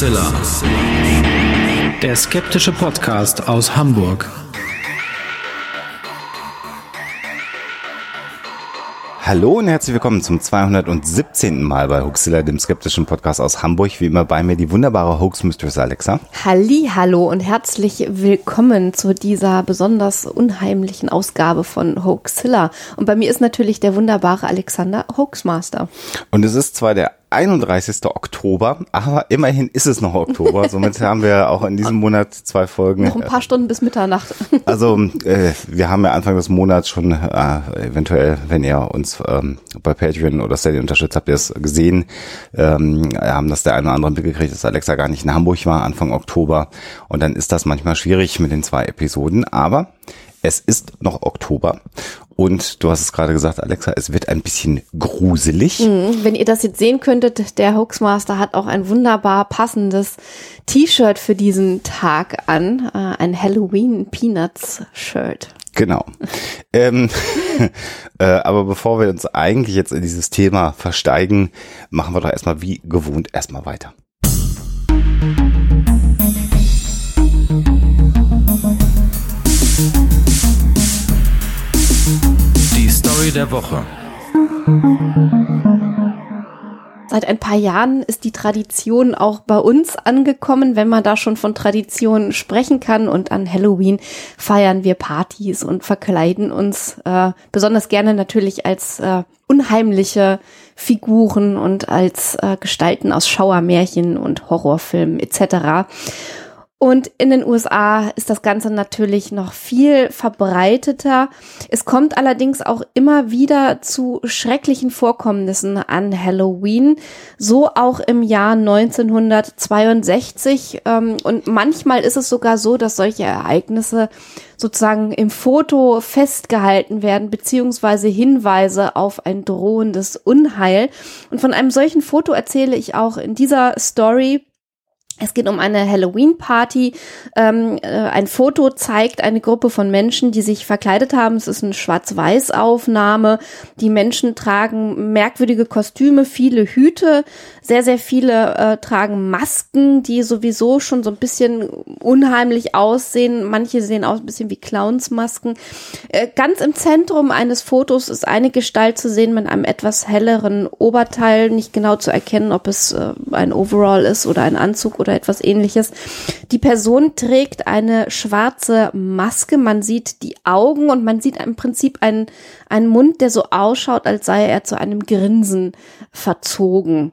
Hoaxilla. Der skeptische Podcast aus Hamburg. Hallo und herzlich willkommen zum 217. Mal bei Hoaxilla, dem skeptischen Podcast aus Hamburg. Wie immer bei mir die wunderbare Hoax Mistress Alexa. Halli, hallo und herzlich willkommen zu dieser besonders unheimlichen Ausgabe von Hoaxilla. Und bei mir ist natürlich der wunderbare Alexander Hoaxmaster. Und es ist zwar der 31. Oktober, aber immerhin ist es noch Oktober. Somit haben wir auch in diesem Monat zwei Folgen. Noch ein paar Stunden bis Mitternacht. Also äh, wir haben ja Anfang des Monats schon äh, eventuell, wenn ihr uns ähm, bei Patreon oder Steady unterstützt, habt ihr es gesehen, ähm, haben das der eine oder andere mitgekriegt, dass Alexa gar nicht in Hamburg war Anfang Oktober. Und dann ist das manchmal schwierig mit den zwei Episoden. Aber es ist noch Oktober und du hast es gerade gesagt, Alexa, es wird ein bisschen gruselig. Mhm, wenn ihr das jetzt sehen könntet, der Hoaxmaster hat auch ein wunderbar passendes T-Shirt für diesen Tag an, äh, ein Halloween Peanuts Shirt. Genau. ähm, äh, aber bevor wir uns eigentlich jetzt in dieses Thema versteigen, machen wir doch erstmal wie gewohnt erstmal weiter. Story der Woche. Seit ein paar Jahren ist die Tradition auch bei uns angekommen, wenn man da schon von Tradition sprechen kann. Und an Halloween feiern wir Partys und verkleiden uns äh, besonders gerne natürlich als äh, unheimliche Figuren und als äh, Gestalten aus Schauermärchen und Horrorfilmen etc. Und in den USA ist das Ganze natürlich noch viel verbreiteter. Es kommt allerdings auch immer wieder zu schrecklichen Vorkommnissen an Halloween, so auch im Jahr 1962. Ähm, und manchmal ist es sogar so, dass solche Ereignisse sozusagen im Foto festgehalten werden, beziehungsweise Hinweise auf ein drohendes Unheil. Und von einem solchen Foto erzähle ich auch in dieser Story es geht um eine Halloween-Party. Ähm, äh, ein Foto zeigt eine Gruppe von Menschen, die sich verkleidet haben. Es ist eine Schwarz-Weiß-Aufnahme. Die Menschen tragen merkwürdige Kostüme, viele Hüte. Sehr, sehr viele äh, tragen Masken, die sowieso schon so ein bisschen unheimlich aussehen. Manche sehen aus ein bisschen wie Clownsmasken. Äh, ganz im Zentrum eines Fotos ist eine Gestalt zu sehen mit einem etwas helleren Oberteil. Nicht genau zu erkennen, ob es äh, ein Overall ist oder ein Anzug oder oder etwas ähnliches. Die Person trägt eine schwarze Maske. Man sieht die Augen und man sieht im Prinzip einen, einen Mund, der so ausschaut, als sei er zu einem Grinsen verzogen.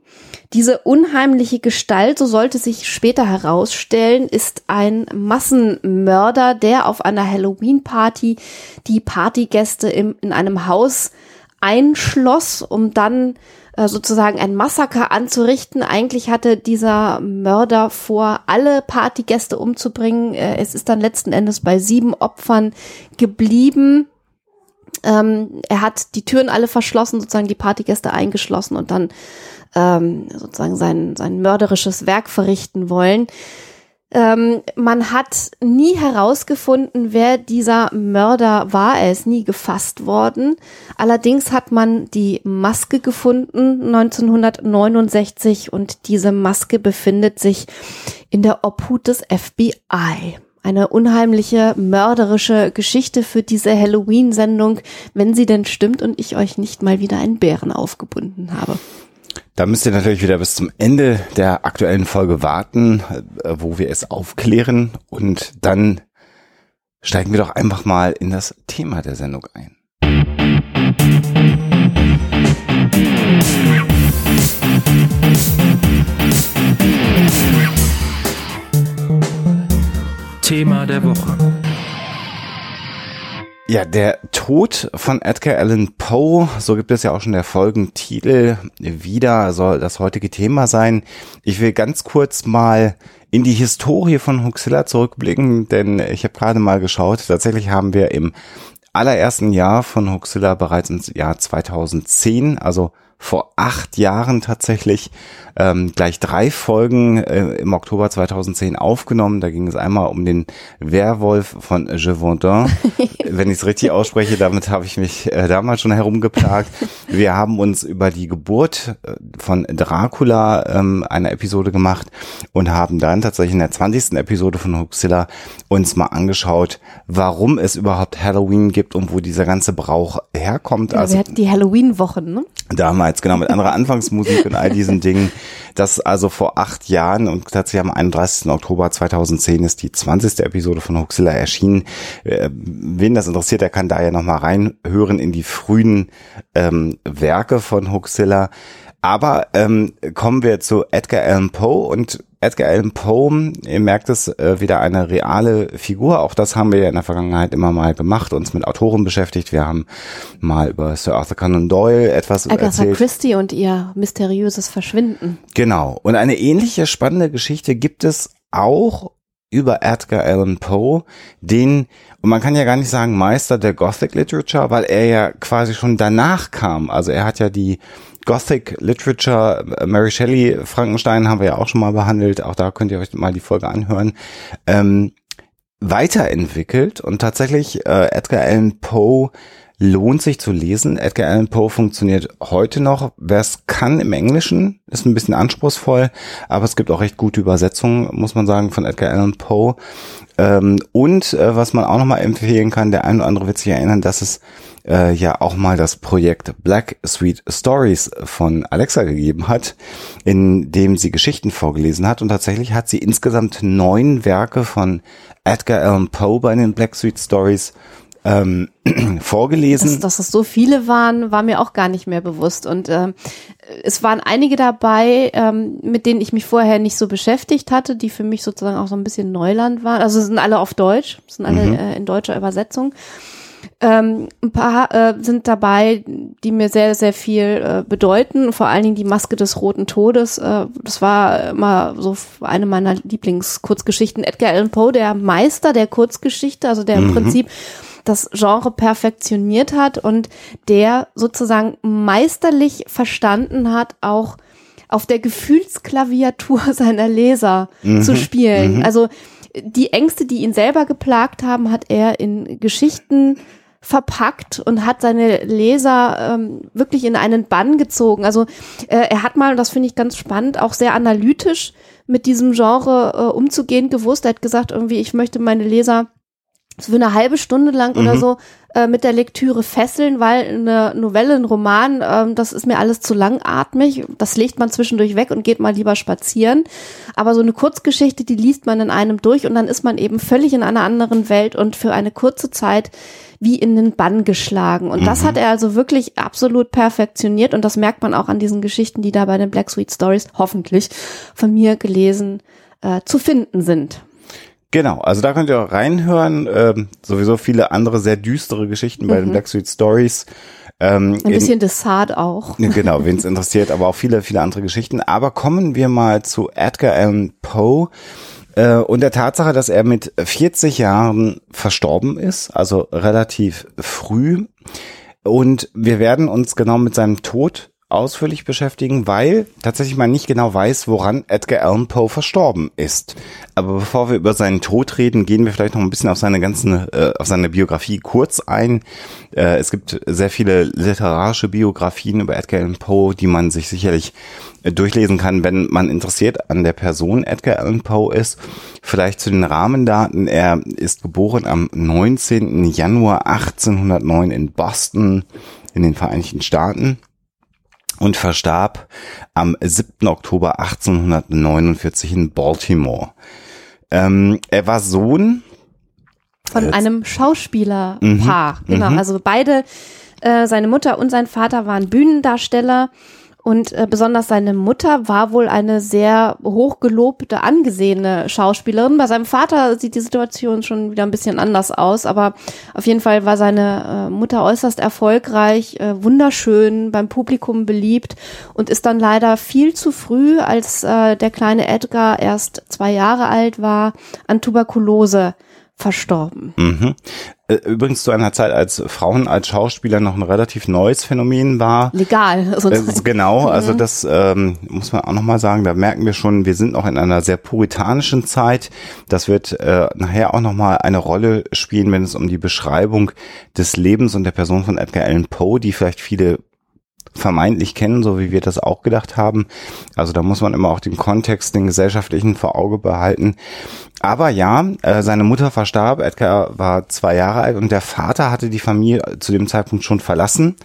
Diese unheimliche Gestalt, so sollte sich später herausstellen, ist ein Massenmörder, der auf einer Halloween-Party die Partygäste im, in einem Haus einschloss, um dann äh, sozusagen ein Massaker anzurichten. Eigentlich hatte dieser Mörder vor, alle Partygäste umzubringen. Äh, es ist dann letzten Endes bei sieben Opfern geblieben. Ähm, er hat die Türen alle verschlossen, sozusagen die Partygäste eingeschlossen und dann ähm, sozusagen sein, sein mörderisches Werk verrichten wollen. Ähm, man hat nie herausgefunden, wer dieser Mörder war. Er ist nie gefasst worden. Allerdings hat man die Maske gefunden 1969 und diese Maske befindet sich in der Obhut des FBI. Eine unheimliche, mörderische Geschichte für diese Halloween-Sendung, wenn sie denn stimmt und ich euch nicht mal wieder einen Bären aufgebunden habe. Da müsst ihr natürlich wieder bis zum Ende der aktuellen Folge warten, äh, wo wir es aufklären und dann steigen wir doch einfach mal in das Thema der Sendung ein. Thema der Woche. Ja, der Tod von Edgar Allan Poe, so gibt es ja auch schon der Folgentitel, wieder soll das heutige Thema sein. Ich will ganz kurz mal in die Historie von Huxilla zurückblicken, denn ich habe gerade mal geschaut, tatsächlich haben wir im allerersten Jahr von Huxilla bereits im Jahr 2010, also vor acht Jahren tatsächlich ähm, gleich drei Folgen äh, im Oktober 2010 aufgenommen. Da ging es einmal um den Werwolf von Gévaudan. Wenn ich es richtig ausspreche, damit habe ich mich äh, damals schon herumgeplagt. Wir haben uns über die Geburt äh, von Dracula ähm, eine Episode gemacht und haben dann tatsächlich in der 20. Episode von Huxilla uns mal angeschaut, warum es überhaupt Halloween gibt und wo dieser ganze Brauch herkommt. Ja, also wir hatten die Halloween-Wochen, ne? damals, genau, mit anderer Anfangsmusik und all diesen Dingen. Das also vor acht Jahren und tatsächlich am 31. Oktober 2010 ist die 20. Episode von Huxilla erschienen. Äh, wen das interessiert, der kann da ja nochmal reinhören in die frühen ähm, Werke von Huxilla. Aber ähm, kommen wir zu Edgar Allan Poe und Edgar Allan Poe, ihr merkt es, äh, wieder eine reale Figur. Auch das haben wir ja in der Vergangenheit immer mal gemacht, uns mit Autoren beschäftigt. Wir haben mal über Sir Arthur Conan Doyle etwas Agatha erzählt. Christie und ihr mysteriöses Verschwinden. Genau. Und eine ähnliche spannende Geschichte gibt es auch über Edgar Allan Poe, den, und man kann ja gar nicht sagen Meister der Gothic Literature, weil er ja quasi schon danach kam. Also er hat ja die Gothic Literature, äh, Mary Shelley, Frankenstein haben wir ja auch schon mal behandelt, auch da könnt ihr euch mal die Folge anhören, ähm, weiterentwickelt und tatsächlich äh, Edgar Allan Poe lohnt sich zu lesen. Edgar Allan Poe funktioniert heute noch. Wer es kann im Englischen, ist ein bisschen anspruchsvoll, aber es gibt auch recht gute Übersetzungen, muss man sagen, von Edgar Allan Poe. Ähm, und äh, was man auch nochmal empfehlen kann, der ein oder andere wird sich erinnern, dass es äh, ja auch mal das Projekt Black Sweet Stories von Alexa gegeben hat, in dem sie Geschichten vorgelesen hat. Und tatsächlich hat sie insgesamt neun Werke von Edgar Allan Poe bei den Black Sweet Stories ähm, vorgelesen. Dass, dass es so viele waren, war mir auch gar nicht mehr bewusst. Und ähm, es waren einige dabei, ähm, mit denen ich mich vorher nicht so beschäftigt hatte, die für mich sozusagen auch so ein bisschen Neuland waren. Also sind alle auf Deutsch, sind alle Mhm. äh, in deutscher Übersetzung. Ähm, ein paar äh, sind dabei, die mir sehr, sehr viel äh, bedeuten. Vor allen Dingen die Maske des Roten Todes. Äh, das war immer so eine meiner Lieblingskurzgeschichten. Edgar Allan Poe, der Meister der Kurzgeschichte, also der im Prinzip das Genre perfektioniert hat und der sozusagen meisterlich verstanden hat, auch auf der Gefühlsklaviatur seiner Leser zu spielen. Also die Ängste, die ihn selber geplagt haben, hat er in Geschichten verpackt und hat seine Leser ähm, wirklich in einen Bann gezogen. Also äh, er hat mal, und das finde ich ganz spannend, auch sehr analytisch mit diesem Genre äh, umzugehen gewusst. Er hat gesagt, irgendwie, ich möchte meine Leser für eine halbe Stunde lang oder so äh, mit der Lektüre fesseln, weil eine Novelle, ein Roman, ähm, das ist mir alles zu langatmig. Das legt man zwischendurch weg und geht mal lieber spazieren. Aber so eine Kurzgeschichte, die liest man in einem durch und dann ist man eben völlig in einer anderen Welt und für eine kurze Zeit wie in den Bann geschlagen. Und das hat er also wirklich absolut perfektioniert und das merkt man auch an diesen Geschichten, die da bei den Black Sweet Stories hoffentlich von mir gelesen äh, zu finden sind. Genau, also da könnt ihr auch reinhören. Ähm, sowieso viele andere sehr düstere Geschichten bei den Black Sweet Stories. Ähm, Ein bisschen Dessart auch. in, genau, wen es interessiert, aber auch viele, viele andere Geschichten. Aber kommen wir mal zu Edgar Allan Poe äh, und der Tatsache, dass er mit 40 Jahren verstorben ist, also relativ früh. Und wir werden uns genau mit seinem Tod ausführlich beschäftigen, weil tatsächlich man nicht genau weiß, woran Edgar Allan Poe verstorben ist. Aber bevor wir über seinen Tod reden, gehen wir vielleicht noch ein bisschen auf seine ganzen, äh, auf seine Biografie kurz ein. Äh, es gibt sehr viele literarische Biografien über Edgar Allan Poe, die man sich sicherlich äh, durchlesen kann, wenn man interessiert an der Person Edgar Allan Poe ist. Vielleicht zu den Rahmendaten. Er ist geboren am 19. Januar 1809 in Boston in den Vereinigten Staaten und verstarb am 7. Oktober 1849 in Baltimore. Ähm, er war Sohn Von Jetzt. einem Schauspielerpaar. Genau. Also beide, äh, seine Mutter und sein Vater waren Bühnendarsteller. Und äh, besonders seine Mutter war wohl eine sehr hochgelobte, angesehene Schauspielerin. Bei seinem Vater sieht die Situation schon wieder ein bisschen anders aus, aber auf jeden Fall war seine äh, Mutter äußerst erfolgreich, äh, wunderschön, beim Publikum beliebt und ist dann leider viel zu früh, als äh, der kleine Edgar erst zwei Jahre alt war, an Tuberkulose verstorben. Mhm. Äh, übrigens zu einer Zeit, als Frauen als Schauspieler noch ein relativ neues Phänomen war. Legal. Also Äh, genau, also das ähm, muss man auch nochmal sagen, da merken wir schon, wir sind noch in einer sehr puritanischen Zeit. Das wird äh, nachher auch nochmal eine Rolle spielen, wenn es um die Beschreibung des Lebens und der Person von Edgar Allan Poe, die vielleicht viele vermeintlich kennen, so wie wir das auch gedacht haben. Also da muss man immer auch den Kontext, den gesellschaftlichen vor Auge behalten. Aber ja, äh, seine Mutter verstarb, Edgar war zwei Jahre alt und der Vater hatte die Familie zu dem Zeitpunkt schon verlassen.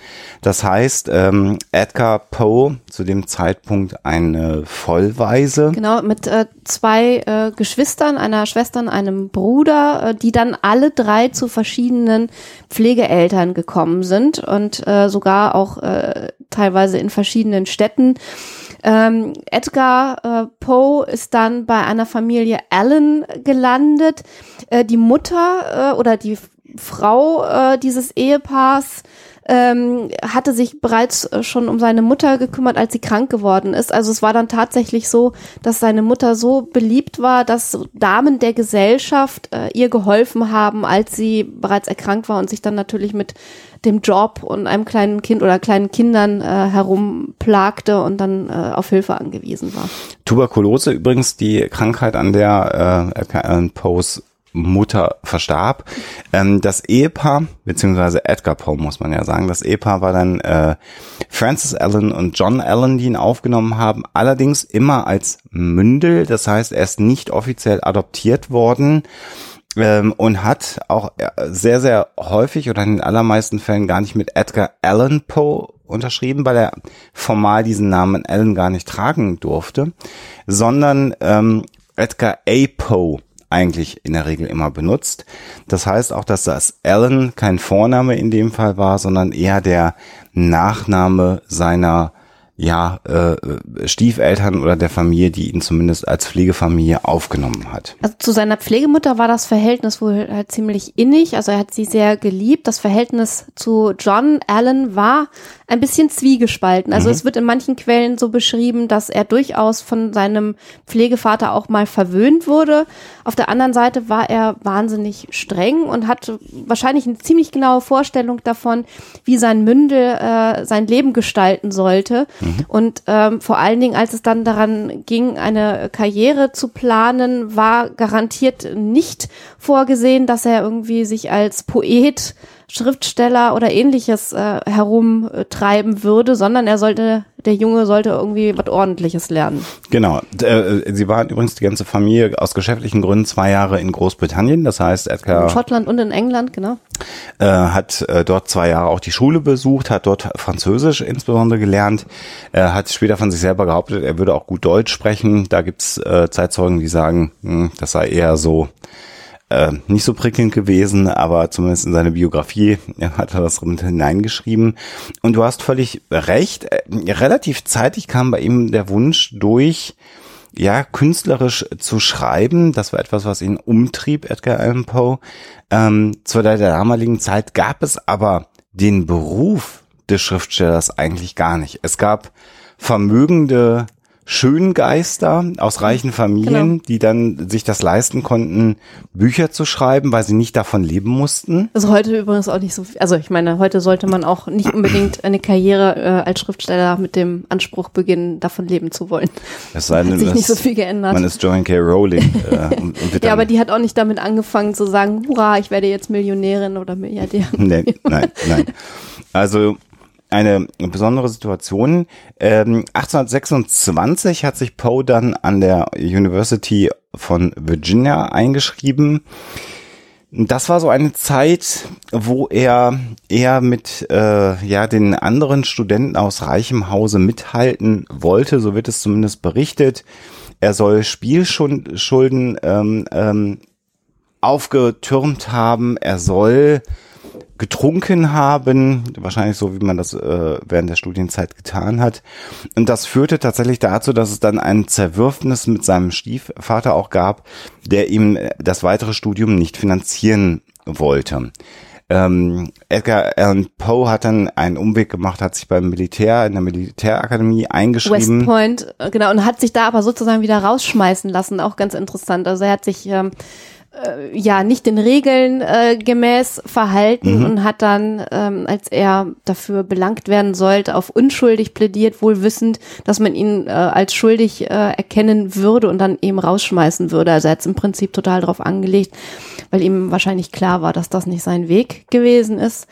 Das heißt, ähm, Edgar Poe zu dem Zeitpunkt eine Vollweise. Genau, mit äh, zwei äh, Geschwistern, einer Schwester und einem Bruder, äh, die dann alle drei zu verschiedenen Pflegeeltern gekommen sind und sogar auch äh, teilweise in verschiedenen Städten. Ähm, Edgar äh, Poe ist dann bei einer Familie Allen gelandet. Äh, die Mutter äh, oder die Frau äh, dieses Ehepaars ähm, hatte sich bereits äh, schon um seine Mutter gekümmert, als sie krank geworden ist. Also es war dann tatsächlich so, dass seine Mutter so beliebt war, dass Damen der Gesellschaft äh, ihr geholfen haben, als sie bereits erkrankt war und sich dann natürlich mit dem Job und einem kleinen Kind oder kleinen Kindern äh, herumplagte und dann äh, auf Hilfe angewiesen war. Tuberkulose übrigens die Krankheit, an der äh, Allan Poes Mutter verstarb. Ähm, das Ehepaar, beziehungsweise Edgar Poe muss man ja sagen, das Ehepaar war dann äh, Francis Allen und John Allen, die ihn aufgenommen haben, allerdings immer als Mündel, das heißt, er ist nicht offiziell adoptiert worden ähm, und hat auch äh, sehr, sehr häufig oder in den allermeisten Fällen gar nicht mit Edgar Allan Poe unterschrieben, weil er formal diesen Namen Allen gar nicht tragen durfte, sondern ähm, Edgar A. Poe eigentlich in der Regel immer benutzt. Das heißt auch, dass das Allen kein Vorname in dem Fall war, sondern eher der Nachname seiner ja, äh, Stiefeltern oder der Familie, die ihn zumindest als Pflegefamilie aufgenommen hat. Also zu seiner Pflegemutter war das Verhältnis wohl halt ziemlich innig. Also er hat sie sehr geliebt. Das Verhältnis zu John Allen war ein bisschen zwiegespalten. Also Mhm. es wird in manchen Quellen so beschrieben, dass er durchaus von seinem Pflegevater auch mal verwöhnt wurde. Auf der anderen Seite war er wahnsinnig streng und hatte wahrscheinlich eine ziemlich genaue Vorstellung davon, wie sein Mündel äh, sein Leben gestalten sollte. Und ähm, vor allen Dingen, als es dann daran ging, eine Karriere zu planen, war garantiert nicht vorgesehen, dass er irgendwie sich als Poet, Schriftsteller oder ähnliches äh, herumtreiben würde, sondern er sollte, der Junge sollte irgendwie was Ordentliches lernen. Genau. Äh, sie waren übrigens die ganze Familie aus geschäftlichen Gründen zwei Jahre in Großbritannien. Das heißt, In Edgar Schottland und in England, genau. äh, hat äh, dort zwei Jahre auch die Schule besucht, hat dort Französisch insbesondere gelernt, äh, hat später von sich selber behauptet, er würde auch gut Deutsch sprechen. Da gibt's äh, Zeitzeugen, die sagen, hm, das sei eher so äh, nicht so prickelnd gewesen, aber zumindest in seine Biografie ja, hat er das mit hineingeschrieben. Und du hast völlig recht, äh, relativ zeitig kam bei ihm der Wunsch durch, ja, künstlerisch zu schreiben. Das war etwas, was ihn umtrieb, Edgar Allan Poe. Ähm, zu der damaligen Zeit gab es aber den Beruf des Schriftstellers eigentlich gar nicht. Es gab vermögende Schöngeister aus reichen Familien, Genau. die dann sich das leisten konnten, Bücher zu schreiben, weil sie nicht davon leben mussten. Das ist heute übrigens auch nicht so, viel- also ich meine, heute sollte man auch nicht unbedingt eine Karriere äh, als Schriftsteller mit dem Anspruch beginnen, davon leben zu wollen. Es sei denn, Hat sich dass nicht so viel geändert. Man ist Joan K. Rowling. Äh, und, und Ja, aber die hat auch nicht damit angefangen zu sagen, hurra, ich werde jetzt Millionärin oder Milliardärin. Nee, nein, nein. Also eine besondere Situation. Ähm, 1826 hat sich Poe dann an der University von Virginia eingeschrieben. Das war so eine Zeit, wo er eher mit äh, ja den anderen Studenten aus reichem Hause mithalten wollte, so wird es zumindest berichtet. Er soll Spielschulden ähm, ähm, aufgetürmt haben. Er soll getrunken haben, wahrscheinlich so, wie man das äh, während der Studienzeit getan hat. Und das führte tatsächlich dazu, dass es dann ein Zerwürfnis mit seinem Stiefvater auch gab, der ihm das weitere Studium nicht finanzieren wollte. Ähm, Edgar Allan Poe hat dann einen Umweg gemacht, hat sich beim Militär, in der Militärakademie eingeschrieben. West Point, äh, genau, und hat sich da aber sozusagen wieder rausschmeißen lassen, auch ganz interessant. Also er hat sich ähm, äh, ja nicht den Regeln äh, gemäß verhalten Mhm. und hat dann, ähm, als er dafür belangt werden sollte, auf unschuldig plädiert, wohl wissend, dass man ihn äh, als schuldig äh, erkennen würde und dann eben rausschmeißen würde. Also er hat es im Prinzip total drauf angelegt, weil ihm wahrscheinlich klar war, dass das nicht sein Weg gewesen ist.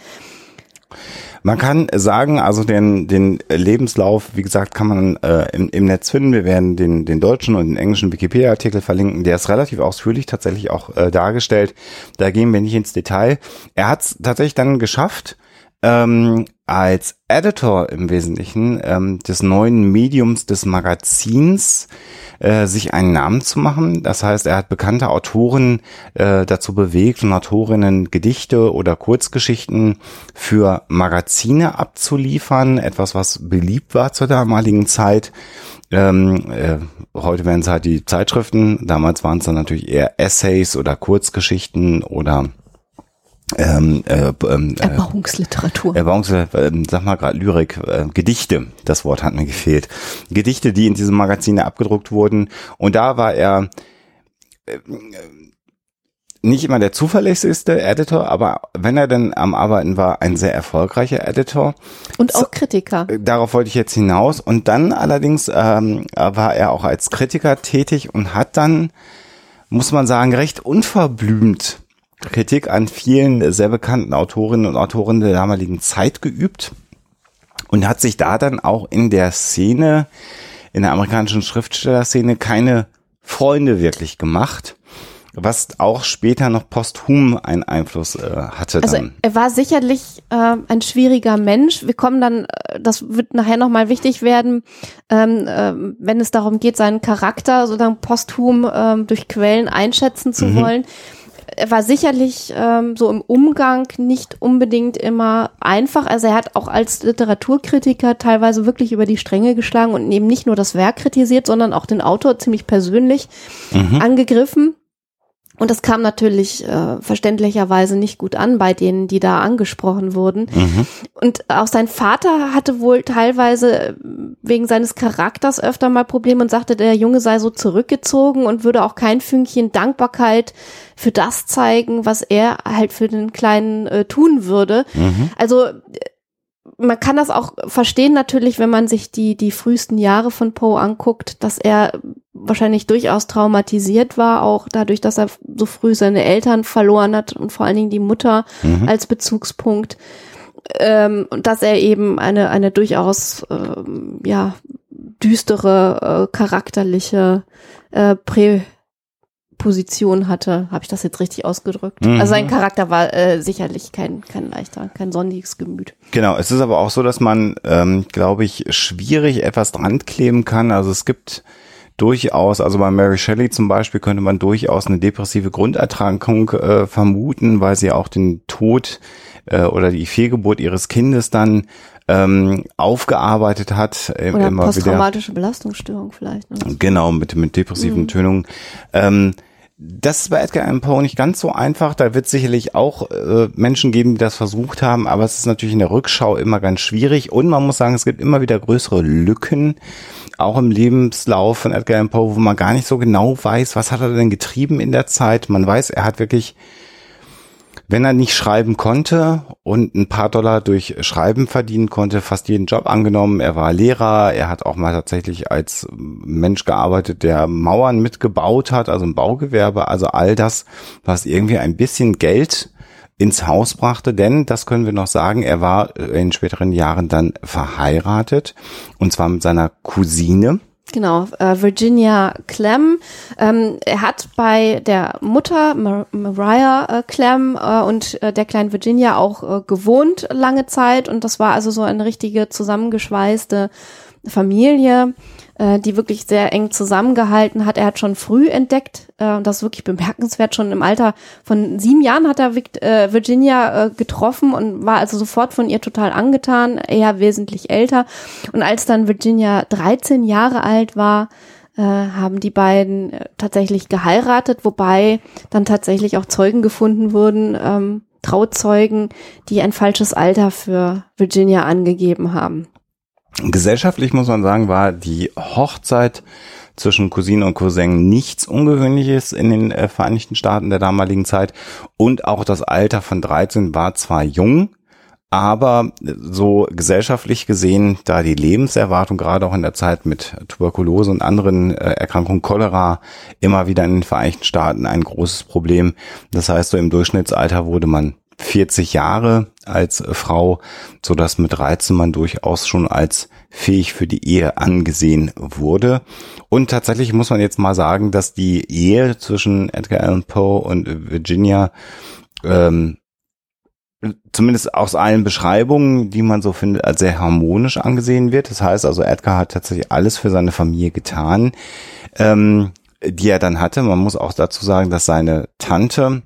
Man kann sagen, also den, den Lebenslauf, wie gesagt, kann man äh, im, im Netz finden. Wir werden den, den deutschen und den englischen Wikipedia-Artikel verlinken. Der ist relativ ausführlich tatsächlich auch äh, dargestellt. Da gehen wir nicht ins Detail. Er hat es tatsächlich dann geschafft, ähm, als Editor im Wesentlichen ähm, des neuen Mediums des Magazins äh, sich einen Namen zu machen. Das heißt, er hat bekannte Autoren äh, dazu bewegt und Autorinnen Gedichte oder Kurzgeschichten für Magazine abzuliefern. Etwas, was beliebt war zur damaligen Zeit. Ähm, äh, heute wären es halt die Zeitschriften. Damals waren es dann natürlich eher Essays oder Kurzgeschichten oder ähm, äh, ähm, äh, Erbauungsliteratur. Erbauungs, äh, sag mal gerade Lyrik, äh, Gedichte, das Wort hat mir gefehlt. Gedichte, die in diesem Magazine abgedruckt wurden. Und da war er äh, nicht immer der zuverlässigste Editor, aber wenn er denn am Arbeiten war, ein sehr erfolgreicher Editor. und auch Kritiker. Darauf wollte ich jetzt hinaus. Und dann allerdings ähm, war er auch als Kritiker tätig und hat dann, muss man sagen, recht unverblümt Kritik an vielen sehr bekannten Autorinnen und Autoren der damaligen Zeit geübt und hat sich da dann auch in der Szene, in der amerikanischen Schriftstellerszene keine Freunde wirklich gemacht, was auch später noch posthum einen Einfluss äh, hatte Also dann. er war sicherlich äh, ein schwieriger Mensch. Wir kommen dann, äh, das wird nachher nochmal wichtig werden, ähm, ähm, wenn es darum geht, seinen Charakter sozusagen posthum ähm, durch Quellen einschätzen zu wollen. Er war sicherlich ähm, so im Umgang nicht unbedingt immer einfach. Also er hat auch als Literaturkritiker teilweise wirklich über die Stränge geschlagen und eben nicht nur das Werk kritisiert, sondern auch den Autor ziemlich persönlich angegriffen. Und das kam natürlich äh, verständlicherweise nicht gut an bei denen, die da angesprochen wurden. Und auch sein Vater hatte wohl teilweise äh, wegen seines Charakters öfter mal Probleme und sagte, der Junge sei so zurückgezogen und würde auch kein Fünkchen Dankbarkeit für das zeigen, was er halt für den Kleinen äh, tun würde. Also äh, man kann das auch verstehen natürlich, wenn man sich die, die frühesten Jahre von Poe anguckt, dass er wahrscheinlich durchaus traumatisiert war, auch dadurch, dass er so früh seine Eltern verloren hat und vor allen Dingen die Mutter als Bezugspunkt. Ähm, und dass er eben eine, eine durchaus, ähm, ja, düstere, äh, charakterliche äh, Präposition hatte. Habe ich das jetzt richtig ausgedrückt? Mhm. Also sein Charakter war äh, sicherlich kein, kein leichter, kein sonniges Gemüt. Genau, es ist aber auch so, dass man, ähm, glaube ich, schwierig etwas dran kleben kann. Also es gibt durchaus, also bei Mary Shelley zum Beispiel könnte man durchaus eine depressive Grunderkrankung äh, vermuten, weil sie auch den Tod äh, oder die Fehlgeburt ihres Kindes dann ähm, aufgearbeitet hat. äh, Oder immer wieder. posttraumatische Belastungsstörung vielleicht. Ne? Genau, mit, mit depressiven Tönungen. Ähm, das ist bei Edgar Allan Poe nicht ganz so einfach. Da wird sicherlich auch äh, Menschen geben, die das versucht haben, aber es ist natürlich in der Rückschau immer ganz schwierig. Und man muss sagen, es gibt immer wieder größere Lücken, auch im Lebenslauf von Edgar Allan Poe, wo man gar nicht so genau weiß, was hat er denn getrieben in der Zeit. Man weiß, er hat wirklich wenn er nicht schreiben konnte und ein paar Dollar durch Schreiben verdienen konnte, fast jeden Job angenommen. Er war Lehrer, er hat auch mal tatsächlich als Mensch gearbeitet, der Mauern mitgebaut hat, also ein Baugewerbe, also all das, was irgendwie ein bisschen Geld ins Haus brachte, denn, das können wir noch sagen, er war in späteren Jahren dann verheiratet und zwar mit seiner Cousine. Genau, äh, Virginia Clem. Ähm, er hat bei der Mutter Mar Mariah äh, Clem äh, und äh, der kleinen Virginia auch äh, gewohnt lange Zeit und das war also so eine richtige zusammengeschweißte Familie, äh, die wirklich sehr eng zusammengehalten hat. Er hat schon früh entdeckt, äh, das ist wirklich bemerkenswert, schon im Alter von sieben Jahren hat er äh, Virginia äh, getroffen und war also sofort von ihr total angetan, eher wesentlich älter. Und als dann Virginia 13 Jahre alt war, äh, haben die beiden tatsächlich geheiratet, wobei dann tatsächlich auch Zeugen gefunden wurden, ähm, Trauzeugen, die ein falsches Alter für Virginia angegeben haben. Gesellschaftlich muss man sagen, war die Hochzeit zwischen Cousine und Cousin nichts Ungewöhnliches in den äh, Vereinigten Staaten der damaligen Zeit. Und auch das Alter von 13 war zwar jung, aber so gesellschaftlich gesehen, da die Lebenserwartung gerade auch in der Zeit mit Tuberkulose und anderen äh, Erkrankungen, Cholera, immer wieder in den Vereinigten Staaten ein großes Problem. Das heißt, so im Durchschnittsalter wurde man 40 Jahre als Frau, so dass mit 13 man durchaus schon als fähig für die Ehe angesehen wurde. Und tatsächlich muss man jetzt mal sagen, dass die Ehe zwischen Edgar Allan Poe und Virginia ähm, zumindest aus allen Beschreibungen, die man so findet, als sehr harmonisch angesehen wird. Das heißt also, Edgar hat tatsächlich alles für seine Familie getan, ähm, die er dann hatte. Man muss auch dazu sagen, dass seine Tante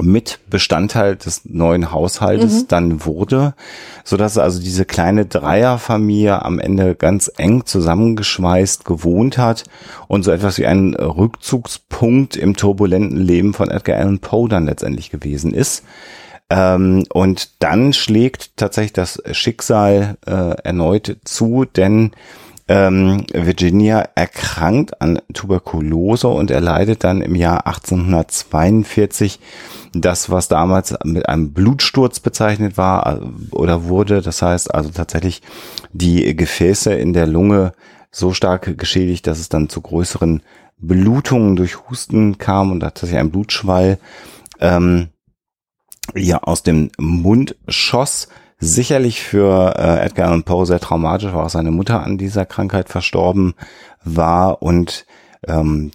mit Bestandteil des neuen Haushaltes mhm. dann wurde, so dass also diese kleine Dreierfamilie am Ende ganz eng zusammengeschweißt gewohnt hat und so etwas wie ein Rückzugspunkt im turbulenten Leben von Edgar Allan Poe dann letztendlich gewesen ist. Ähm, und dann schlägt tatsächlich das Schicksal äh, erneut zu, denn ähm, Virginia erkrankt an Tuberkulose und er leidet dann im Jahr 1842 das, was damals mit einem Blutsturz bezeichnet war äh, oder wurde. Das heißt also tatsächlich die Gefäße in der Lunge so stark geschädigt, dass es dann zu größeren Blutungen durch Husten kam und tatsächlich ein Blutschwall. Ähm, ja aus dem Mund schoss. Sicherlich für äh, Edgar Allan Poe sehr traumatisch, weil auch seine Mutter an dieser Krankheit verstorben war und ähm,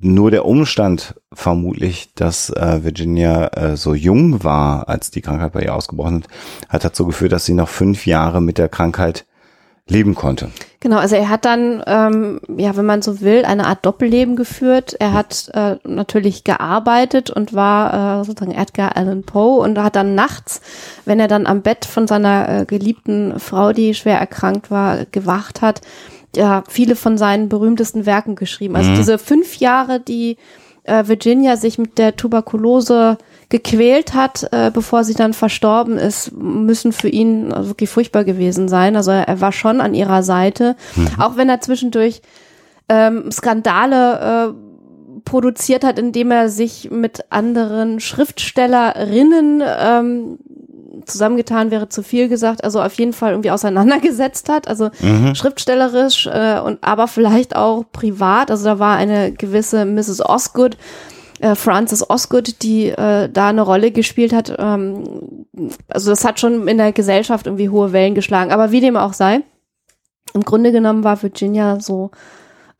nur der Umstand vermutlich, dass äh, Virginia äh, so jung war, als die Krankheit bei ihr ausgebrochen ist, hat dazu geführt, dass sie noch fünf Jahre mit der Krankheit leben konnte. Genau, also er hat dann, ähm, ja, wenn man so will, eine Art Doppelleben geführt. Er hat äh, natürlich gearbeitet und war äh, sozusagen Edgar Allan Poe und hat dann nachts, wenn er dann am Bett von seiner äh, geliebten Frau, die schwer erkrankt war, gewacht hat, ja, viele von seinen berühmtesten Werken geschrieben. Also mhm. diese fünf Jahre, die äh, Virginia sich mit der Tuberkulose gequält hat, äh, bevor sie dann verstorben ist, müssen für ihn wirklich furchtbar gewesen sein. Also er war schon an ihrer Seite, mhm. auch wenn er zwischendurch ähm, Skandale äh, produziert hat, indem er sich mit anderen Schriftstellerinnen ähm, zusammengetan wäre zu viel gesagt, also auf jeden Fall irgendwie auseinandergesetzt hat, also mhm. schriftstellerisch äh, und aber vielleicht auch privat. Also da war eine gewisse Mrs. Osgood, äh, Frances Osgood, die äh, da eine Rolle gespielt hat. Ähm, also das hat schon in der Gesellschaft irgendwie hohe Wellen geschlagen. Aber wie dem auch sei, im Grunde genommen war Virginia so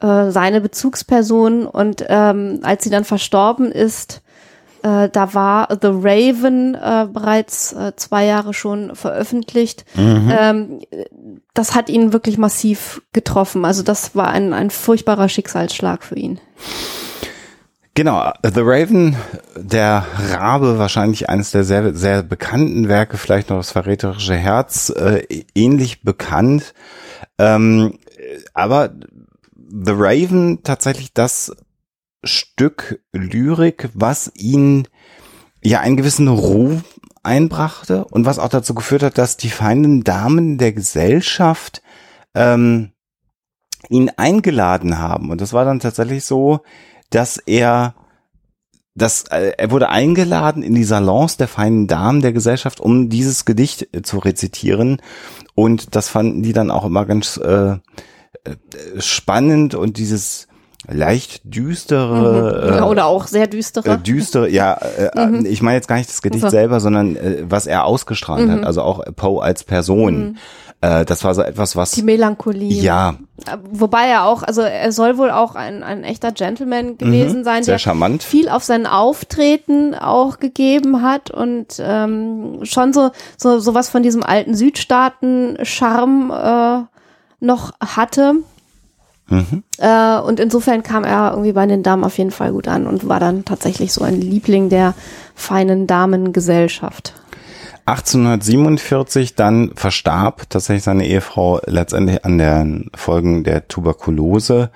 äh, seine Bezugsperson und ähm, als sie dann verstorben ist, äh, da war The Raven äh, bereits äh, zwei Jahre schon veröffentlicht. Mhm. Ähm, das hat ihn wirklich massiv getroffen. Also das war ein, ein furchtbarer Schicksalsschlag für ihn. Genau, The Raven, der Rabe, wahrscheinlich eines der sehr, sehr bekannten Werke, vielleicht noch das verräterische Herz, äh, ähnlich bekannt. Ähm, aber The Raven tatsächlich das Stück Lyrik, was ihn ja einen gewissen Ruhm einbrachte und was auch dazu geführt hat, dass die feinen Damen der Gesellschaft ähm, ihn eingeladen haben. Und das war dann tatsächlich so, dass er das, äh, er wurde eingeladen in die Salons der feinen Damen der Gesellschaft, um dieses Gedicht äh, zu rezitieren. Und das fanden die dann auch immer ganz äh, äh spannend und dieses leicht düstere mhm. ja, oder auch sehr düstere äh, düstere ja äh, mhm. ich meine jetzt gar nicht das Gedicht also. selber sondern äh, was er ausgestrahlt mhm. hat also auch Poe als Person mhm. äh, das war so etwas was die Melancholie ja wobei er auch also er soll wohl auch ein, ein echter Gentleman gewesen mhm. sein sehr der charmant viel auf sein Auftreten auch gegeben hat und ähm, schon so so sowas von diesem alten Südstaaten Charme äh, noch hatte Mhm. Äh, und insofern kam er irgendwie bei den Damen auf jeden Fall gut an und war dann tatsächlich so ein Liebling der feinen Damengesellschaft. 1847 dann verstarb tatsächlich seine Ehefrau letztendlich an den Folgen der Tuberkulose.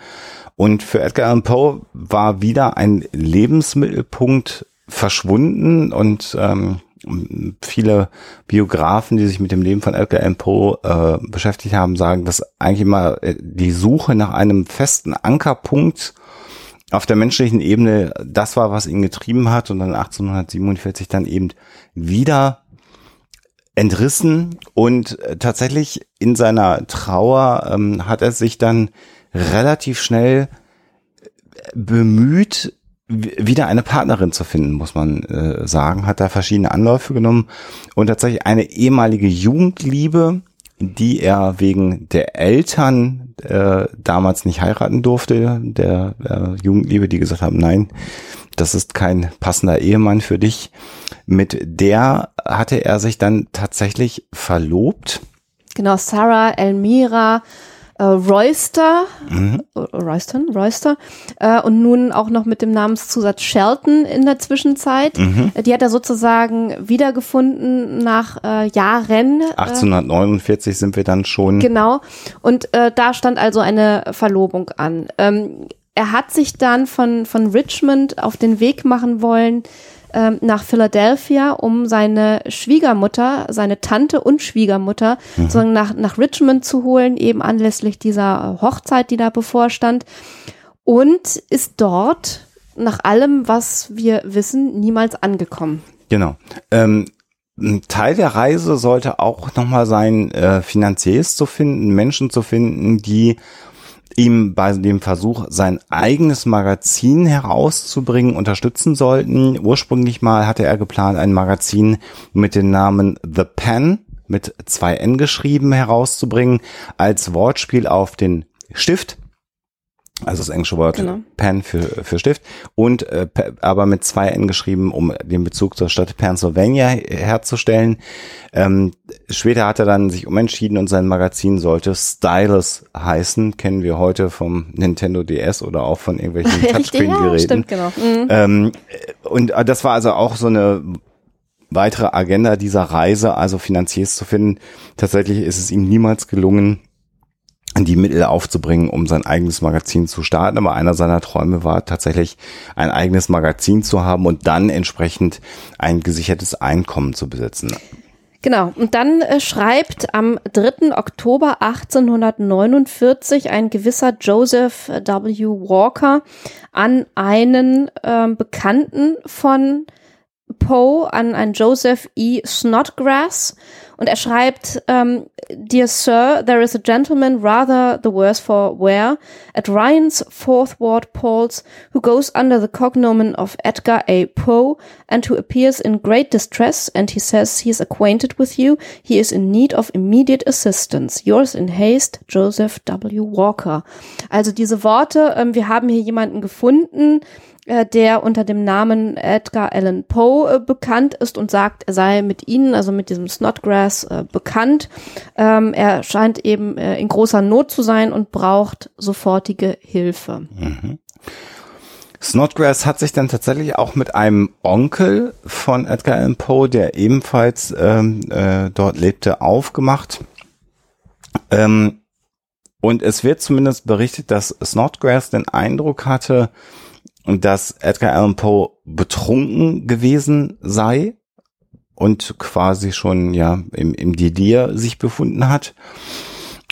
Und für Edgar Allan Poe war wieder ein Lebensmittelpunkt verschwunden und ähm, viele Biografen, die sich mit dem Leben von Edgar Allan Poe äh, beschäftigt haben, sagen, dass eigentlich immer äh, die Suche nach einem festen Ankerpunkt auf der menschlichen Ebene das war, was ihn getrieben hat und dann 1847 dann eben wieder entrissen. Und äh, tatsächlich in seiner Trauer ähm, hat er sich dann relativ schnell bemüht, wieder eine Partnerin zu finden, muss man äh, sagen, hat da verschiedene Anläufe genommen und tatsächlich eine ehemalige Jugendliebe, die er wegen der Eltern äh, damals nicht heiraten durfte, der äh, Jugendliebe, die gesagt haben, nein, das ist kein passender Ehemann für dich. Mit der hatte er sich dann tatsächlich verlobt. Genau, Sarah Elmira äh, Royster, mhm. Äh, Royston, Royster, äh, und nun auch noch mit dem Namenszusatz Shelton in der Zwischenzeit. Mhm. Die hat er sozusagen wiedergefunden nach äh, Jahren. 1849 äh, sind wir dann schon. Genau. Und äh, da stand also eine Verlobung an. Ähm, er hat sich dann von, von Richmond auf den Weg machen wollen, ähm, nach Philadelphia, um seine Schwiegermutter, seine Tante und Schwiegermutter mhm. sozusagen nach, nach Richmond zu holen, eben anlässlich dieser Hochzeit, die da bevorstand. Und ist dort, nach allem, was wir wissen, niemals angekommen. Genau. Ähm, ein Teil der Reise sollte auch nochmal sein, äh, Finanziers zu finden, Menschen zu finden, die ihm bei dem Versuch, sein eigenes Magazin herauszubringen, unterstützen sollten. Ursprünglich mal hatte er geplant, ein Magazin mit dem Namen The Pen mit zwei N geschrieben herauszubringen, als Wortspiel auf den Stift also das englische Wort genau. Pen für, für Stift und äh, aber mit zwei N geschrieben, um den Bezug zur Stadt Pennsylvania herzustellen. Ähm, später hat er dann sich umentschieden und sein Magazin sollte Stylus heißen, kennen wir heute vom Nintendo DS oder auch von irgendwelchen Touchscreen-Geräten. Ja, stimmt, genau. Mhm. Ähm, und äh, das war also auch so eine weitere Agenda dieser Reise, also Finanziers zu finden. Tatsächlich ist es ihm niemals gelungen, die Mittel aufzubringen, um sein eigenes Magazin zu starten. Aber einer seiner Träume war tatsächlich ein eigenes Magazin zu haben und dann entsprechend ein gesichertes Einkommen zu besitzen. Genau. Und dann äh, schreibt am 3. Oktober 1849 ein gewisser Joseph W. Walker an einen äh, Bekannten von Poe, an einen Joseph E. Snodgrass und er schreibt, um, Dear Sir, there is a gentleman rather the worse for wear at Ryan's Fourth Ward Pauls who goes under the cognomen of Edgar A. Poe and who appears in great distress and he says he is acquainted with you. He is in need of immediate assistance. Yours in haste, Joseph W. Walker. Also diese Worte, ähm, wir haben hier jemanden gefunden, äh, der unter dem Namen Edgar Allan Poe äh, bekannt ist und sagt, er sei mit ihnen, also mit diesem Snodgrass, äh, bekannt. Ähm, er scheint eben äh, in großer Not zu sein und braucht sofortige Hilfe. Mhm. Snodgrass hat sich dann tatsächlich auch mit einem Onkel von Edgar Allan Poe, der ebenfalls ähm, äh, dort lebte, aufgemacht. Ähm, und es wird zumindest berichtet, dass Snodgrass den Eindruck hatte, dass Edgar Allan Poe betrunken gewesen sei und quasi schon ja im, im Delir sich befunden hat.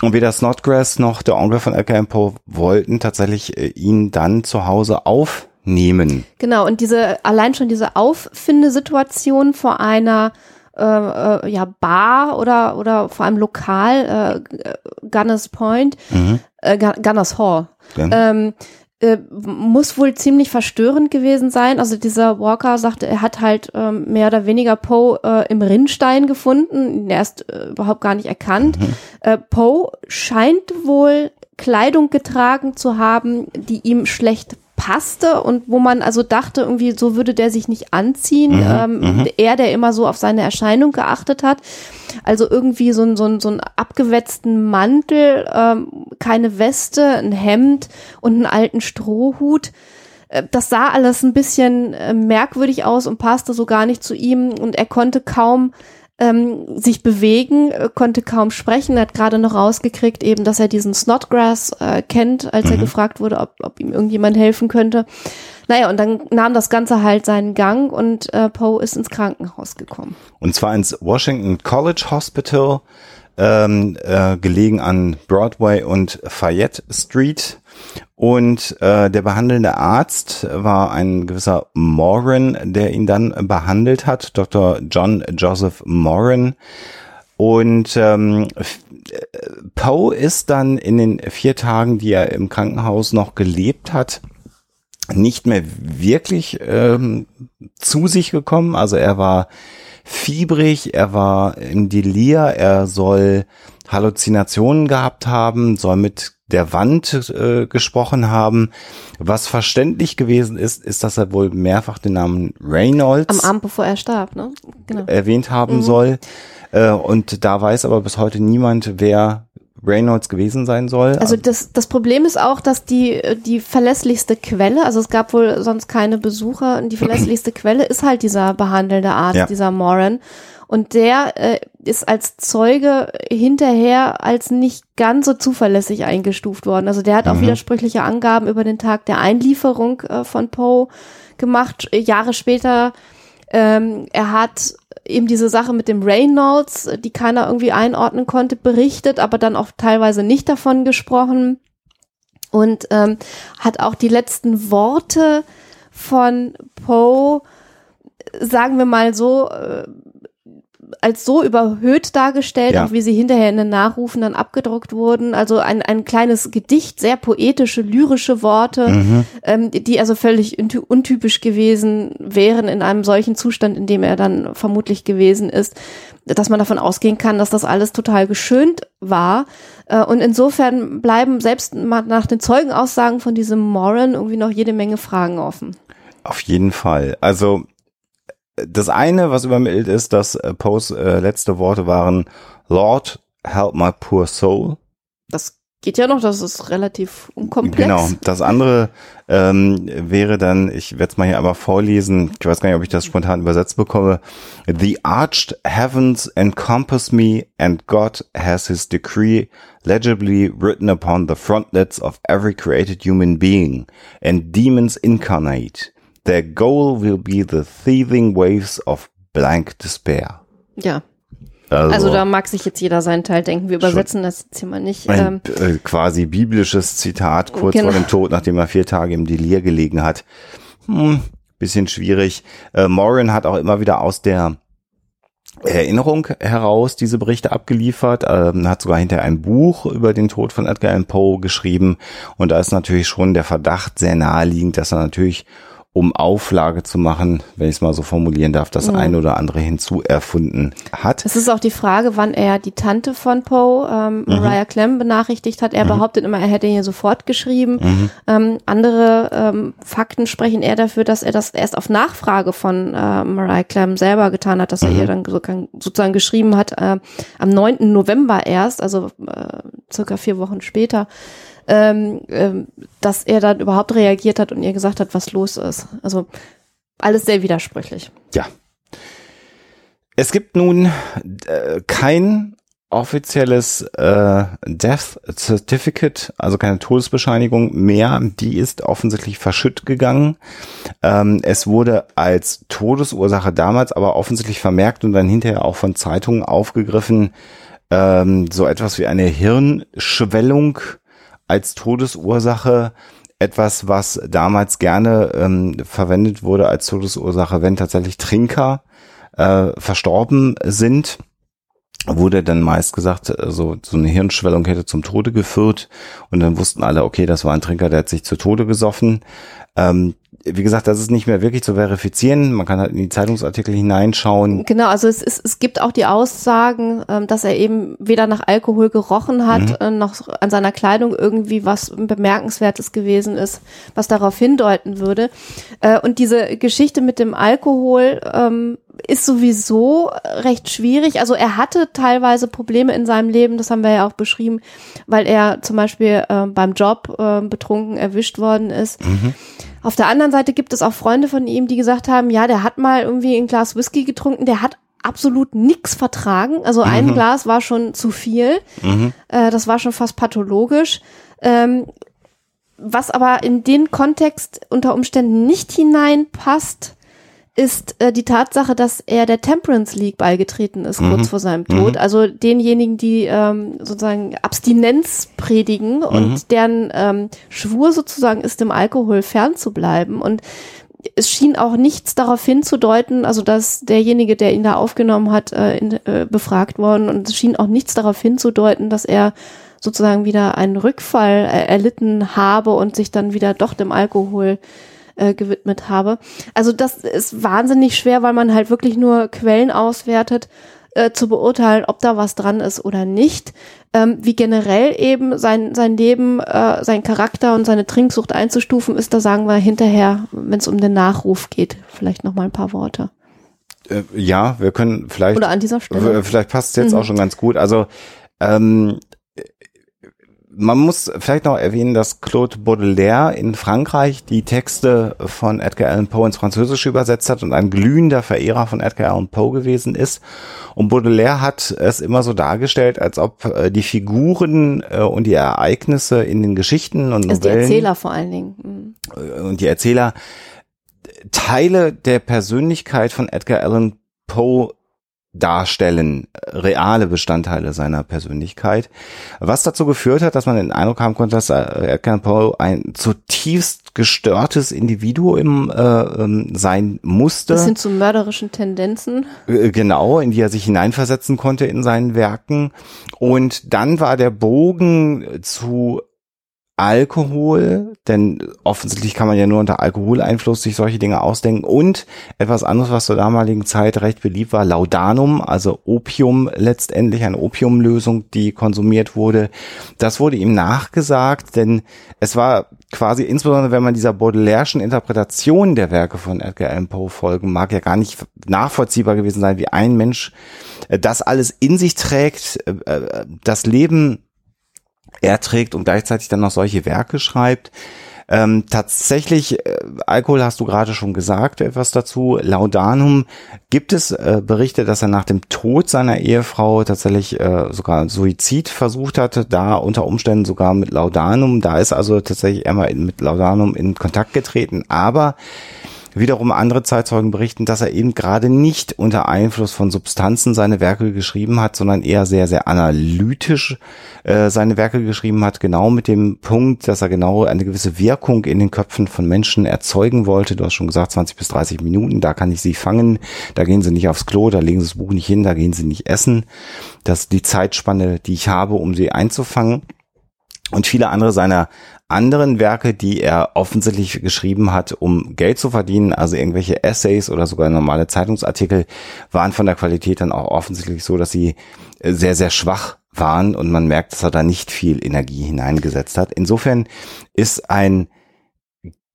Und weder Snodgrass noch der Onkel von Edgar Allan Poe wollten tatsächlich äh, ihn dann zu Hause aufnehmen. Genau, und diese, allein schon diese Auffindesituation vor einer äh, äh, ja, Bar oder, oder vor allem Lokal, äh, Gunners Point, mhm. äh, Gunners Hall. Ähm, äh, muss wohl ziemlich verstörend gewesen sein. Also dieser Walker sagte, er hat halt ähm, mehr oder weniger Poe äh, im Rinnstein gefunden, erst äh, überhaupt gar nicht erkannt. Mhm. Äh, Poe scheint wohl Kleidung getragen zu haben, die ihm schlecht passte und wo man also dachte, irgendwie so würde der sich nicht anziehen. Mhm, ähm, mhm. er, der immer so auf seine Erscheinung geachtet hat. Also irgendwie so ein, so ein, so ein abgewetzten Mantel, ähm, keine Weste, ein Hemd und einen alten Strohhut äh, das sah alles ein bisschen äh, merkwürdig aus und passte so gar nicht zu ihm und er konnte kaum ähm, sich bewegen, äh, konnte kaum sprechen, hat gerade noch rausgekriegt, eben, dass er diesen Snodgrass äh, kennt, als mhm. er gefragt wurde, ob, ob ihm irgendjemand helfen könnte. Naja, und dann nahm das Ganze halt seinen Gang und äh, Poe ist ins Krankenhaus gekommen. Und zwar ins Washington College Hospital, ähm, äh, gelegen an Broadway und Fayette Street. Und äh, der behandelnde Arzt war ein gewisser Moran, der ihn dann behandelt hat, Dr. John Joseph Moran. Und ähm, Poe ist dann in den vier Tagen, die er im Krankenhaus noch gelebt hat, nicht mehr wirklich ähm, zu sich gekommen. Also er war fiebrig, er war im Delir, er soll Halluzinationen gehabt haben, soll mit der Wand äh, gesprochen haben. Was verständlich gewesen ist, ist, dass er wohl mehrfach den Namen Reynolds Am Abend, bevor er starb, ne? Genau. erwähnt haben Mhm. soll. Äh, und da weiß aber bis heute niemand, wer Reynolds gewesen sein soll. Also das, das Problem ist auch, dass die, die verlässlichste Quelle, also es gab wohl sonst keine Besucher, und die verlässlichste Quelle ist halt dieser behandelnde Arzt, Ja. dieser Moran. Und der äh, ist als Zeuge hinterher als nicht ganz so zuverlässig eingestuft worden. Also der hat auch widersprüchliche Angaben über den Tag der Einlieferung äh, von Poe gemacht. Äh, Jahre später, ähm, er hat eben diese Sache mit dem Reynolds, die keiner irgendwie einordnen konnte, berichtet, aber dann auch teilweise nicht davon gesprochen. Und ähm, hat auch die letzten Worte von Poe, sagen wir mal so, äh, als so überhöht dargestellt, Ja. auch wie sie hinterher in den Nachrufen dann abgedruckt wurden. Also ein, ein kleines Gedicht, sehr poetische, lyrische Worte, ähm, die also völlig unty- untypisch gewesen wären in einem solchen Zustand, in dem er dann vermutlich gewesen ist, dass man davon ausgehen kann, dass das alles total geschönt war. Äh, Und insofern bleiben selbst nach den Zeugenaussagen von diesem Moran irgendwie noch jede Menge Fragen offen. Auf jeden Fall. Also das eine, was übermittelt ist, dass äh, Poes äh, letzte Worte waren, Lord, help my poor soul. Das geht ja noch, das ist relativ unkomplex. Genau. Das andere ähm, wäre dann, ich werde es mal hier einmal vorlesen, ich weiß gar nicht, ob ich das spontan übersetzt bekomme. The arched heavens encompass me and God has his decree legibly written upon the frontlets of every created human being and demons incarnate. Their goal will be the thieving waves of blank despair. Ja. Also da mag sich jetzt jeder seinen Teil denken. Wir übersetzen das jetzt hier mal nicht. Ähm, ein äh, quasi biblisches Zitat kurz Genau. vor dem Tod, nachdem er vier Tage im Delir gelegen hat. Hm, bisschen schwierig. Äh, Moran hat auch immer wieder aus der Erinnerung heraus diese Berichte abgeliefert, ähm, hat sogar hinter ein Buch über den Tod von Edgar Allan Poe geschrieben und da ist natürlich schon der Verdacht sehr naheliegend, dass er natürlich um Auflage zu machen, wenn ich es mal so formulieren darf, das eine oder andere hinzuerfunden hat. Es ist auch die Frage, wann er die Tante von Poe, ähm, Mhm. Mariah Clem, benachrichtigt hat. Er behauptet immer, er hätte ihr sofort geschrieben. Mhm. Ähm, andere ähm, Fakten sprechen eher dafür, dass er das erst auf Nachfrage von äh, Mariah Clem selber getan hat, dass er Mhm. ihr dann so, sozusagen geschrieben hat, äh, am 9. November erst, also äh, circa vier Wochen später, ähm, ähm, dass er dann überhaupt reagiert hat und ihr gesagt hat, was los ist. Also alles sehr widersprüchlich. Ja. Es gibt nun äh, kein offizielles äh, Death Certificate, also keine Todesbescheinigung mehr. Die ist offensichtlich verschütt gegangen. Ähm, es wurde als Todesursache damals aber offensichtlich vermerkt und dann hinterher auch von Zeitungen aufgegriffen, ähm, so etwas wie eine Hirnschwellung als Todesursache etwas, was damals gerne ähm, verwendet wurde als Todesursache, wenn tatsächlich Trinker äh, verstorben sind, wurde dann meist gesagt, äh, so, so eine Hirnschwellung hätte zum Tode geführt und dann wussten alle, okay, das war ein Trinker, der hat sich zu Tode gesoffen. Ähm, wie gesagt, das ist nicht mehr wirklich zu verifizieren. Man kann halt in die Zeitungsartikel hineinschauen. Genau, also es, ist, es gibt auch die Aussagen, ähm, dass er eben weder nach Alkohol gerochen hat, äh, noch an seiner Kleidung irgendwie was Bemerkenswertes gewesen ist, was darauf hindeuten würde. Äh, und diese Geschichte mit dem Alkohol ähm, ist sowieso recht schwierig. Also er hatte teilweise Probleme in seinem Leben, das haben wir ja auch beschrieben, weil er zum Beispiel äh, beim Job betrunken erwischt worden ist. Auf der anderen Seite gibt es auch Freunde von ihm, die gesagt haben, ja, der hat mal irgendwie ein Glas Whisky getrunken, der hat absolut nichts vertragen. Also ein Glas war schon zu viel. Äh, das war schon fast pathologisch. Ähm, was aber in den Kontext unter Umständen nicht hineinpasst, ist äh, die Tatsache, dass er der Temperance League beigetreten ist, kurz vor seinem Tod. Also denjenigen, die ähm, sozusagen Abstinenz predigen und deren ähm, Schwur sozusagen ist, dem Alkohol fernzubleiben. Und es schien auch nichts darauf hinzudeuten, also dass derjenige, der ihn da aufgenommen hat, äh, in, äh, befragt worden und es schien auch nichts darauf hinzudeuten, dass er sozusagen wieder einen Rückfall äh, erlitten habe und sich dann wieder doch dem Alkohol äh, gewidmet habe. Also das ist wahnsinnig schwer, weil man halt wirklich nur Quellen auswertet, äh, zu beurteilen, ob da was dran ist oder nicht. Ähm, wie generell eben sein, sein Leben, äh, sein Charakter und seine Trinksucht einzustufen ist, da sagen wir hinterher, wenn es um den Nachruf geht, vielleicht noch mal ein paar Worte. Äh, ja, wir können vielleicht. Oder an dieser Stelle. Vielleicht passt es jetzt Mhm. auch schon ganz gut. Also ähm, man muss vielleicht noch erwähnen, dass Claude Baudelaire in Frankreich die Texte von Edgar Allan Poe ins Französische übersetzt hat und ein glühender Verehrer von Edgar Allan Poe gewesen ist. Und Baudelaire hat es immer so dargestellt, als ob äh, die Figuren äh, und die Ereignisse in den Geschichten und Also die Erzähler vor allen Dingen. Mhm. und die Erzähler Teile der Persönlichkeit von Edgar Allan Poe darstellen, reale Bestandteile seiner Persönlichkeit, was dazu geführt hat, dass man den Eindruck haben konnte, dass äh, Edgar Poe ein zutiefst gestörtes Individuum äh, ähm, sein musste. Bis hin zu mörderischen Tendenzen. Äh, Genau, in die er sich hineinversetzen konnte in seinen Werken. Und dann war der Bogen zu Alkohol, denn offensichtlich kann man ja nur unter Alkoholeinfluss sich solche Dinge ausdenken und etwas anderes, was zur damaligen Zeit recht beliebt war, Laudanum, also Opium letztendlich, eine Opiumlösung, die konsumiert wurde. Das wurde ihm nachgesagt, denn es war quasi, insbesondere wenn man dieser Baudelaire'schen Interpretation der Werke von Edgar Allan Poe folgen mag, ja gar nicht nachvollziehbar gewesen sein, wie ein Mensch äh, das alles in sich trägt, äh, äh, das Leben erträgt und gleichzeitig dann noch solche Werke schreibt. Ähm, tatsächlich, äh, Alkohol hast du gerade schon gesagt, etwas dazu. Laudanum gibt es äh, Berichte, dass er nach dem Tod seiner Ehefrau tatsächlich äh, sogar Suizid versucht hatte, da unter Umständen sogar mit Laudanum. Da ist also tatsächlich einmal in, mit Laudanum in Kontakt getreten. Aber wiederum andere Zeitzeugen berichten, dass er eben gerade nicht unter Einfluss von Substanzen seine Werke geschrieben hat, sondern eher sehr, sehr analytisch äh, seine Werke geschrieben hat, genau mit dem Punkt, dass er genau eine gewisse Wirkung in den Köpfen von Menschen erzeugen wollte. Du hast schon gesagt, 20 bis 30 Minuten, da kann ich sie fangen, da gehen sie nicht aufs Klo, da legen sie das Buch nicht hin, da gehen sie nicht essen. Das ist die Zeitspanne, die ich habe, um sie einzufangen. Und viele andere seiner anderen Werke, die er offensichtlich geschrieben hat, um Geld zu verdienen, also irgendwelche Essays oder sogar normale Zeitungsartikel, waren von der Qualität dann auch offensichtlich so, dass sie äh, sehr, sehr schwach waren und man merkt, dass er da nicht viel Energie hineingesetzt hat. Insofern ist ein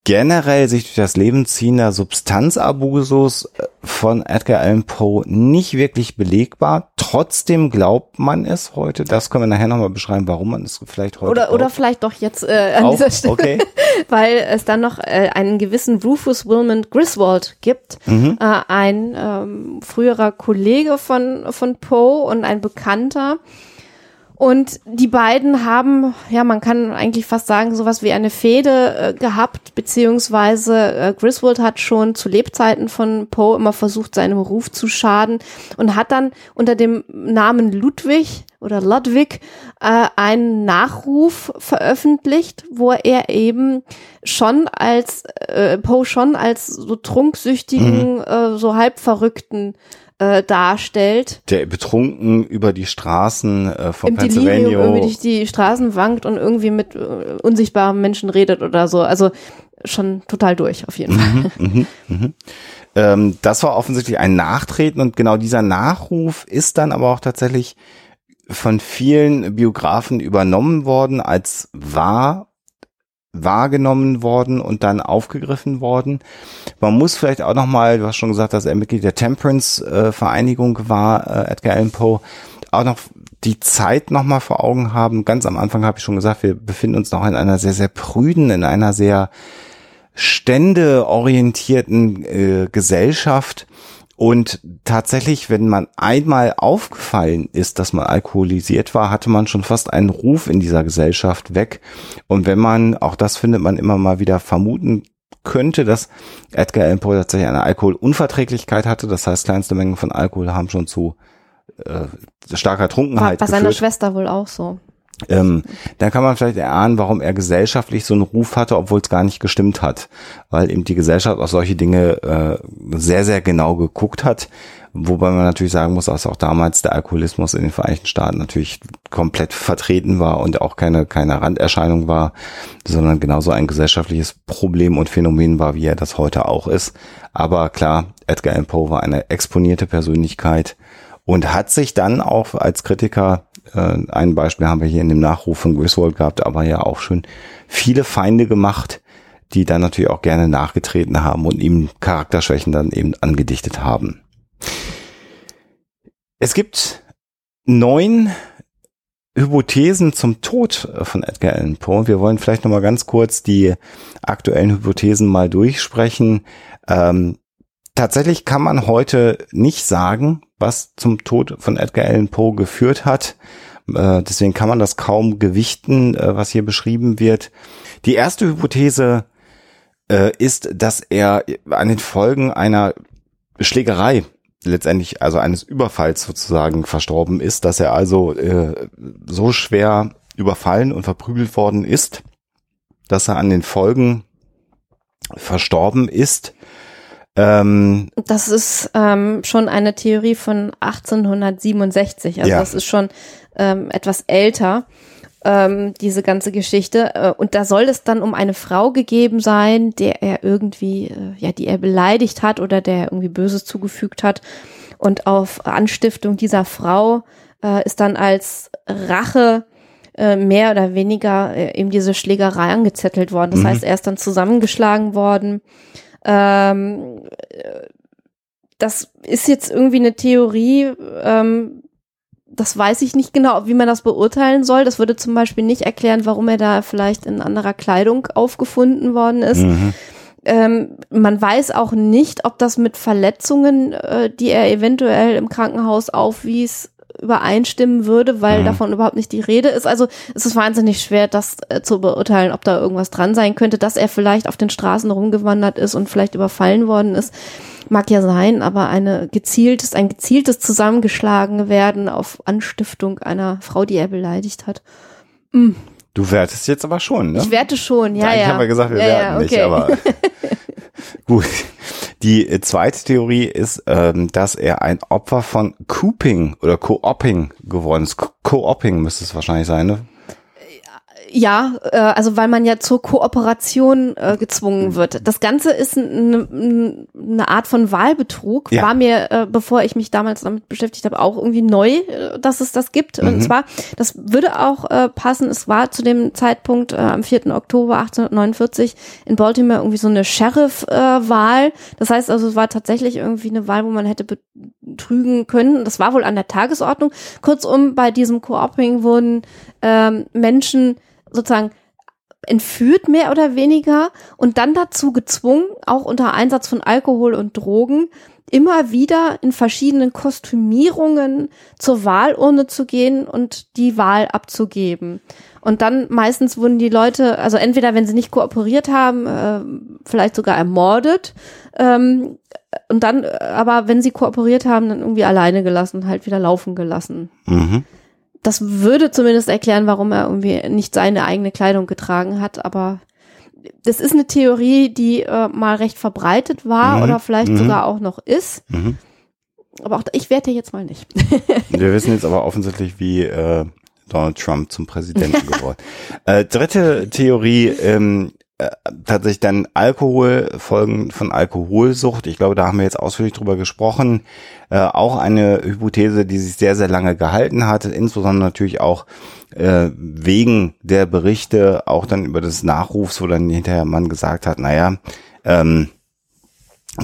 generell sich durch das Leben ziehender Substanzabusus äh, von Edgar Allan Poe nicht wirklich belegbar. Trotzdem glaubt man es heute. Das können wir nachher nochmal beschreiben, warum man es vielleicht heute Oder, glaubt. oder vielleicht doch jetzt äh, an Auch? dieser Stelle, Okay. weil es dann noch äh, einen gewissen Rufus Wilmot Griswold gibt, Mhm. äh, ein ähm, früherer Kollege von, von Poe und ein Bekannter. Und die beiden haben, ja, man kann eigentlich fast sagen, sowas wie eine Fehde äh, gehabt, beziehungsweise äh, Griswold hat schon zu Lebzeiten von Poe immer versucht, seinem Ruf zu schaden und hat dann unter dem Namen Ludwig oder Ludwig äh, einen Nachruf veröffentlicht, wo er eben schon als äh, Poe schon als so trunksüchtigen, äh, so halb verrückten äh, darstellt. der betrunken über die Straßen äh, von Im Delirium Pennsylvania. irgendwie durch die Straßen wankt und irgendwie mit äh, unsichtbaren Menschen redet oder so. Also schon total durch, auf jeden Fall. Ähm, das war offensichtlich ein Nachtreten und genau dieser Nachruf ist dann aber auch tatsächlich von vielen Biografen übernommen worden als wahr wahrgenommen worden und dann aufgegriffen worden. Man muss vielleicht auch noch mal, du hast schon gesagt, dass er Mitglied der Temperance äh, war, äh, Edgar Allan Poe, auch noch die Zeit noch mal vor Augen haben. Ganz am Anfang habe ich schon gesagt, wir befinden uns noch in einer sehr sehr prüden, in einer sehr ständeorientierten äh, Gesellschaft Und tatsächlich, wenn man einmal aufgefallen ist, dass man alkoholisiert war, hatte man schon fast einen Ruf in dieser Gesellschaft weg. Und wenn man, auch das findet man immer mal wieder vermuten könnte, dass Edgar Allan Poe tatsächlich eine Alkoholunverträglichkeit hatte. Das heißt, kleinste Mengen von Alkohol haben schon zu äh, starker Trunkenheit War bei seiner Schwester wohl auch so. Ähm, dann kann man vielleicht erahnen, warum er gesellschaftlich so einen Ruf hatte, obwohl es gar nicht gestimmt hat, weil eben die Gesellschaft auf solche Dinge äh, sehr, sehr genau geguckt hat. Wobei man natürlich sagen muss, dass auch damals der Alkoholismus in den Vereinigten Staaten natürlich komplett vertreten war und auch keine, keine Randerscheinung war, sondern genauso ein gesellschaftliches Problem und Phänomen war, wie er das heute auch ist. Aber klar, Edgar Allan Poe war eine exponierte Persönlichkeit und hat sich dann auch als Kritiker äh, ein Beispiel haben wir hier in dem Nachruf von Griswold gehabt, aber ja auch schon viele Feinde gemacht, die dann natürlich auch gerne nachgetreten haben und ihm Charakterschwächen dann eben angedichtet haben. Es gibt neun Hypothesen zum Tod von Edgar Allan Poe. Wir wollen vielleicht noch mal ganz kurz die aktuellen Hypothesen mal durchsprechen. Ähm, tatsächlich kann man heute nicht sagen, was zum Tod von Edgar Allan Poe geführt hat. Äh, deswegen kann man das kaum gewichten, äh, was hier beschrieben wird. Die erste Hypothese äh, ist, dass er an den Folgen einer Schlägerei letztendlich also eines Überfalls sozusagen verstorben ist, dass er also so schwer überfallen und verprügelt worden ist, dass er an den Folgen verstorben ist ähm, das ist ähm, schon eine Theorie von 1867. Also ja. das ist schon ähm, etwas älter, ähm, diese ganze Geschichte. Äh, und da soll es dann um eine Frau gegeben sein, der er irgendwie, äh, ja, die er beleidigt hat oder der irgendwie Böses zugefügt hat. Und auf Anstiftung dieser Frau äh, ist dann als Rache äh, mehr oder weniger äh, eben diese Schlägerei angezettelt worden. Das mhm. heißt, er ist dann zusammengeschlagen worden. Ähm, das ist jetzt irgendwie eine Theorie, ähm, das weiß ich nicht genau, wie man das beurteilen soll. Das würde zum Beispiel nicht erklären, warum er da vielleicht in anderer Kleidung aufgefunden worden ist. Mhm. Ähm, man weiß auch nicht, ob das mit Verletzungen, äh, die er eventuell im Krankenhaus aufwies, übereinstimmen würde, weil mhm. davon überhaupt nicht die Rede ist. Also es ist wahnsinnig schwer, das äh, zu beurteilen, ob da irgendwas dran sein könnte, dass er vielleicht auf den Straßen rumgewandert ist und vielleicht überfallen worden ist. Mag ja sein, aber eine gezieltes, ein gezieltes Zusammengeschlagen werden auf Anstiftung einer Frau, die er beleidigt hat. Mhm. Du wertest jetzt aber schon, ne? Ich werte schon, ja, ja. Ich habe ja gesagt, wir ja, werten ja, okay. nicht, aber gut. Die äh, zweite Theorie ist, ähm, dass er ein Opfer von Cooping oder Co-Opping geworden ist. Co-Opping müsste es wahrscheinlich sein, ne? Ja, äh, also weil man ja zur Kooperation äh, gezwungen wird. Das Ganze ist eine ne Art von Wahlbetrug. Ja. War mir, äh, bevor ich mich damals damit beschäftigt habe, auch irgendwie neu, äh, dass es das gibt. Mhm. Und zwar, das würde auch äh, passen, es war zu dem Zeitpunkt äh, am 4. Oktober 1849 in Baltimore irgendwie so eine Sheriff-Wahl. Äh, das heißt also, es war tatsächlich irgendwie eine Wahl, wo man hätte betrügen können. Das war wohl an der Tagesordnung. Kurzum, bei diesem Co-oping wurden ähm, Menschen sozusagen entführt, mehr oder weniger, und dann dazu gezwungen, auch unter Einsatz von Alkohol und Drogen, immer wieder in verschiedenen Kostümierungen zur Wahlurne zu gehen und die Wahl abzugeben. Und dann meistens wurden die Leute, also entweder wenn sie nicht kooperiert haben, äh, vielleicht sogar ermordet, ähm, und dann, aber wenn sie kooperiert haben, dann irgendwie alleine gelassen, halt wieder laufen gelassen. Mhm das würde zumindest erklären, warum er irgendwie nicht seine eigene Kleidung getragen hat, aber das ist eine Theorie, die äh, mal recht verbreitet war mhm. oder vielleicht mhm. sogar auch noch ist. Mhm. Aber auch ich werte jetzt mal nicht. Wir wissen jetzt aber offensichtlich, wie äh, Donald Trump zum Präsidenten geworden. Äh, dritte Theorie, ähm, äh, tatsächlich dann Alkohol, Folgen von Alkoholsucht. Ich glaube, da haben wir jetzt ausführlich drüber gesprochen. Äh, auch eine Hypothese, die sich sehr, sehr lange gehalten hat, insbesondere natürlich auch äh, wegen der Berichte, auch dann über das Nachrufs, wo dann hinterher man gesagt hat, naja, ähm,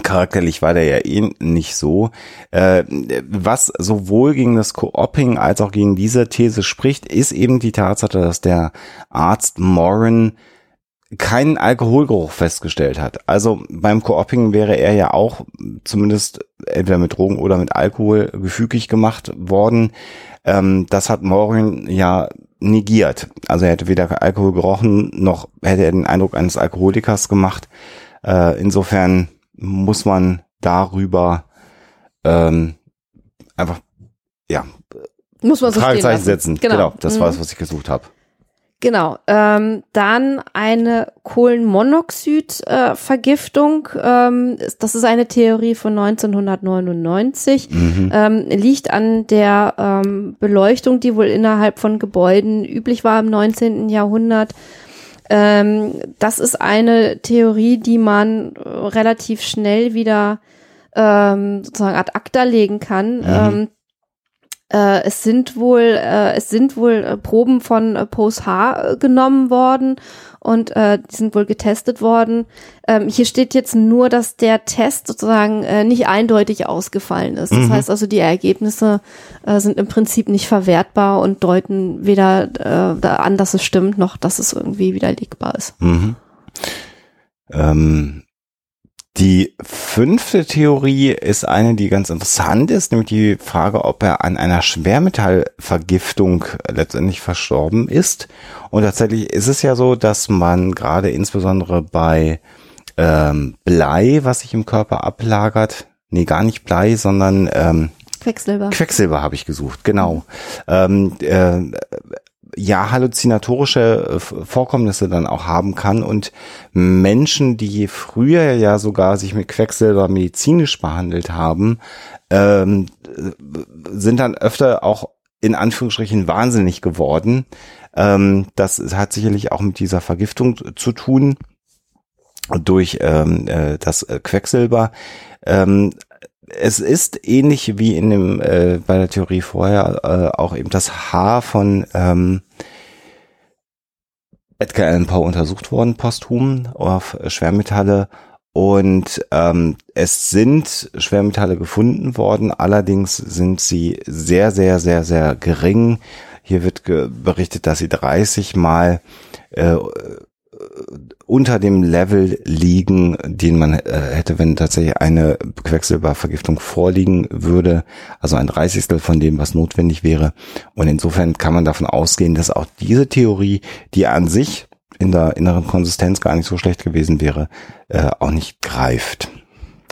Charakterlich war der ja eh nicht so. Äh, was sowohl gegen das Co-Opping als auch gegen diese These spricht, ist eben die Tatsache, dass der Arzt Moran keinen Alkoholgeruch festgestellt hat. Also beim Co-Opping wäre er ja auch zumindest entweder mit Drogen oder mit Alkohol gefügig gemacht worden. Ähm, das hat Morin ja negiert. Also er hätte weder Alkohol gerochen, noch hätte er den Eindruck eines Alkoholikers gemacht. Äh, insofern muss man darüber ähm, einfach ja Muss man so Fragezeichen setzen. Genau. Genau, das Mhm. war es, was ich gesucht habe. Genau. Ähm, dann eine Kohlenmonoxid-Vergiftung. ähm, ist- das ist eine Theorie von 1999. Mhm. Ähm, liegt an der ähm, Beleuchtung, die wohl innerhalb von Gebäuden üblich war im 19. Jahrhundert. Ähm, das ist eine Theorie, die man äh, relativ schnell wieder ähm, sozusagen ad acta legen kann. Mhm. Ähm, äh, es sind wohl, äh, es sind wohl äh, Proben von äh, Pose H äh, genommen worden und äh, die sind wohl getestet worden. Ähm, hier steht jetzt nur, dass der Test sozusagen äh, nicht eindeutig ausgefallen ist. Das Mhm. heißt also, die Ergebnisse äh, sind im Prinzip nicht verwertbar und deuten weder äh, an, dass es stimmt, noch dass es irgendwie widerlegbar ist. Mhm. Ähm, die fünfte Theorie ist eine, die ganz interessant ist, nämlich die Frage, ob er an einer Schwermetallvergiftung letztendlich verstorben ist. Und tatsächlich ist es ja so, dass man gerade insbesondere bei ähm, Blei, was sich im Körper ablagert, nee, gar nicht Blei, sondern ähm, Quecksilber. Quecksilber habe ich gesucht, genau. Ähm, äh, ja, halluzinatorische äh, Vorkommnisse dann auch haben kann und Menschen, die früher ja sogar sich mit Quecksilber medizinisch behandelt haben, ähm, äh, sind dann öfter auch in Anführungsstrichen wahnsinnig geworden. Ähm, das hat sicherlich auch mit dieser Vergiftung zu tun durch ähm, äh, das äh, Quecksilber. Ähm, es ist ähnlich wie in dem äh, bei der Theorie vorher äh, auch eben das Haar von ähm, Edgar Allan Poe untersucht worden posthum auf Schwermetalle und ähm, es sind Schwermetalle gefunden worden, allerdings sind sie sehr sehr sehr sehr gering. Hier wird berichtet, dass sie 30 mal äh, unter dem Level liegen, den man äh, hätte, wenn tatsächlich eine Quecksilbervergiftung vorliegen würde, also ein Dreißigstel von dem, was notwendig wäre. Und insofern kann man davon ausgehen, dass auch diese Theorie, die an sich in der inneren Konsistenz gar nicht so schlecht gewesen wäre, äh, auch nicht greift.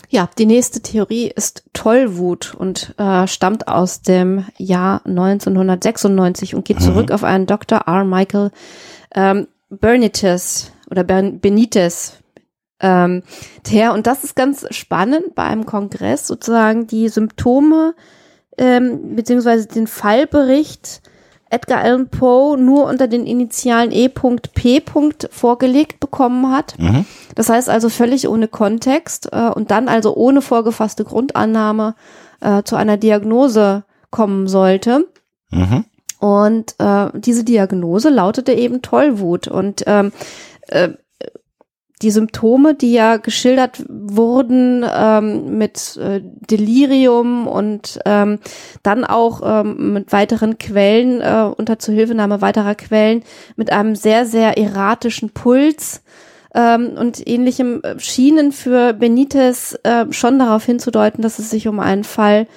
Ja, die nächste Theorie ist Tollwut und äh, stammt aus dem Jahr 1996 und geht Mhm. zurück auf einen Dr. R. Michael ähm, Bernites oder ben Benitez. Ähm, der, und das ist ganz spannend, bei einem Kongress sozusagen die Symptome ähm, beziehungsweise den Fallbericht Edgar Allan Poe nur unter den Initialen E.P. vorgelegt bekommen hat. Mhm. Das heißt also völlig ohne Kontext äh, und dann also ohne vorgefasste Grundannahme äh, zu einer Diagnose kommen sollte. Mhm. Und äh, diese Diagnose lautete eben Tollwut. Und ähm, äh, die Symptome, die ja geschildert wurden ähm, mit äh, Delirium und ähm, dann auch ähm, mit weiteren Quellen, äh, unter Zuhilfenahme weiterer Quellen, mit einem sehr, sehr erratischen Puls ähm, und ähnlichem äh, schienen für Benitez äh, schon darauf hinzudeuten, dass es sich um einen Fall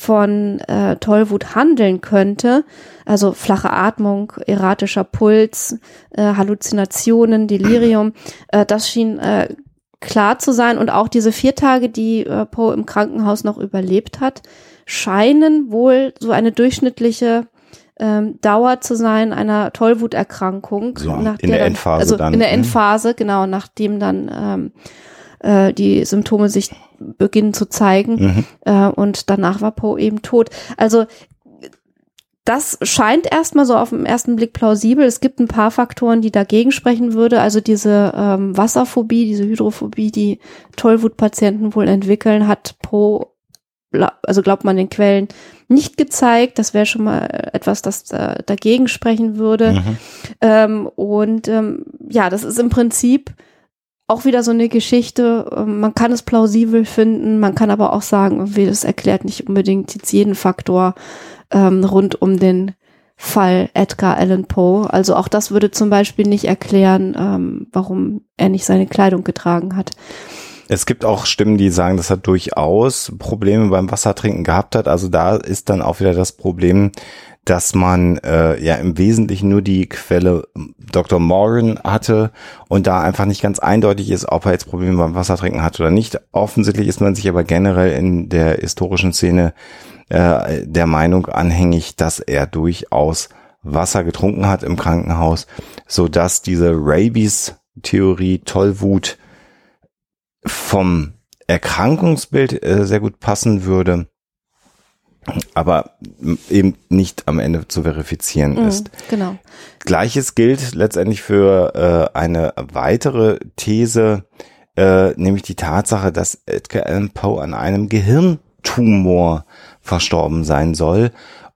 von äh, Tollwut handeln könnte. Also flache Atmung, erratischer Puls, äh, Halluzinationen, Delirium. Äh, das schien äh, klar zu sein. Und auch diese vier Tage, die äh, Poe im Krankenhaus noch überlebt hat, scheinen wohl so eine durchschnittliche ähm, Dauer zu sein einer Tollwuterkrankung. So, in der dann- Endphase also dann, In der ne? Endphase, genau, nachdem dann ähm, äh, die Symptome sich beginnen zu zeigen. Mhm. Äh, und danach war Poe eben tot. Also das scheint erstmal so auf den ersten Blick plausibel. Es gibt ein paar Faktoren, die dagegen sprechen würde. Also diese ähm, Wasserphobie, diese Hydrophobie, die Tollwutpatienten wohl entwickeln, hat Poe, gla- also glaubt man den Quellen, nicht gezeigt. Das wäre schon mal etwas, das äh, dagegen sprechen würde. Mhm. Ähm, und ähm, ja, das ist im Prinzip auch wieder so eine Geschichte. Ähm, man kann es plausibel finden, man kann aber auch sagen, das erklärt nicht unbedingt jetzt jeden Faktor ähm, rund um den Fall Edgar Allan Poe. Also auch das würde zum Beispiel nicht erklären, ähm, warum er nicht seine Kleidung getragen hat. Es gibt auch Stimmen, die sagen, dass er durchaus Probleme beim Wassertrinken gehabt hat. Also da ist dann auch wieder das Problem, dass man äh, ja im Wesentlichen nur die Quelle Dr. Morgan hatte und da einfach nicht ganz eindeutig ist, ob er jetzt Probleme beim Wassertrinken hat oder nicht. Offensichtlich ist man sich aber generell in der historischen Szene äh, der Meinung anhängig, dass er durchaus Wasser getrunken hat im Krankenhaus, so dass diese Rabies-Theorie Tollwut vom Erkrankungsbild äh, sehr gut passen würde, aber eben nicht am Ende zu verifizieren Mhm, ist. genau. Gleiches gilt letztendlich für äh, eine weitere These, äh, nämlich die Tatsache, dass Edgar Allan Poe an einem Gehirntumor verstorben sein soll.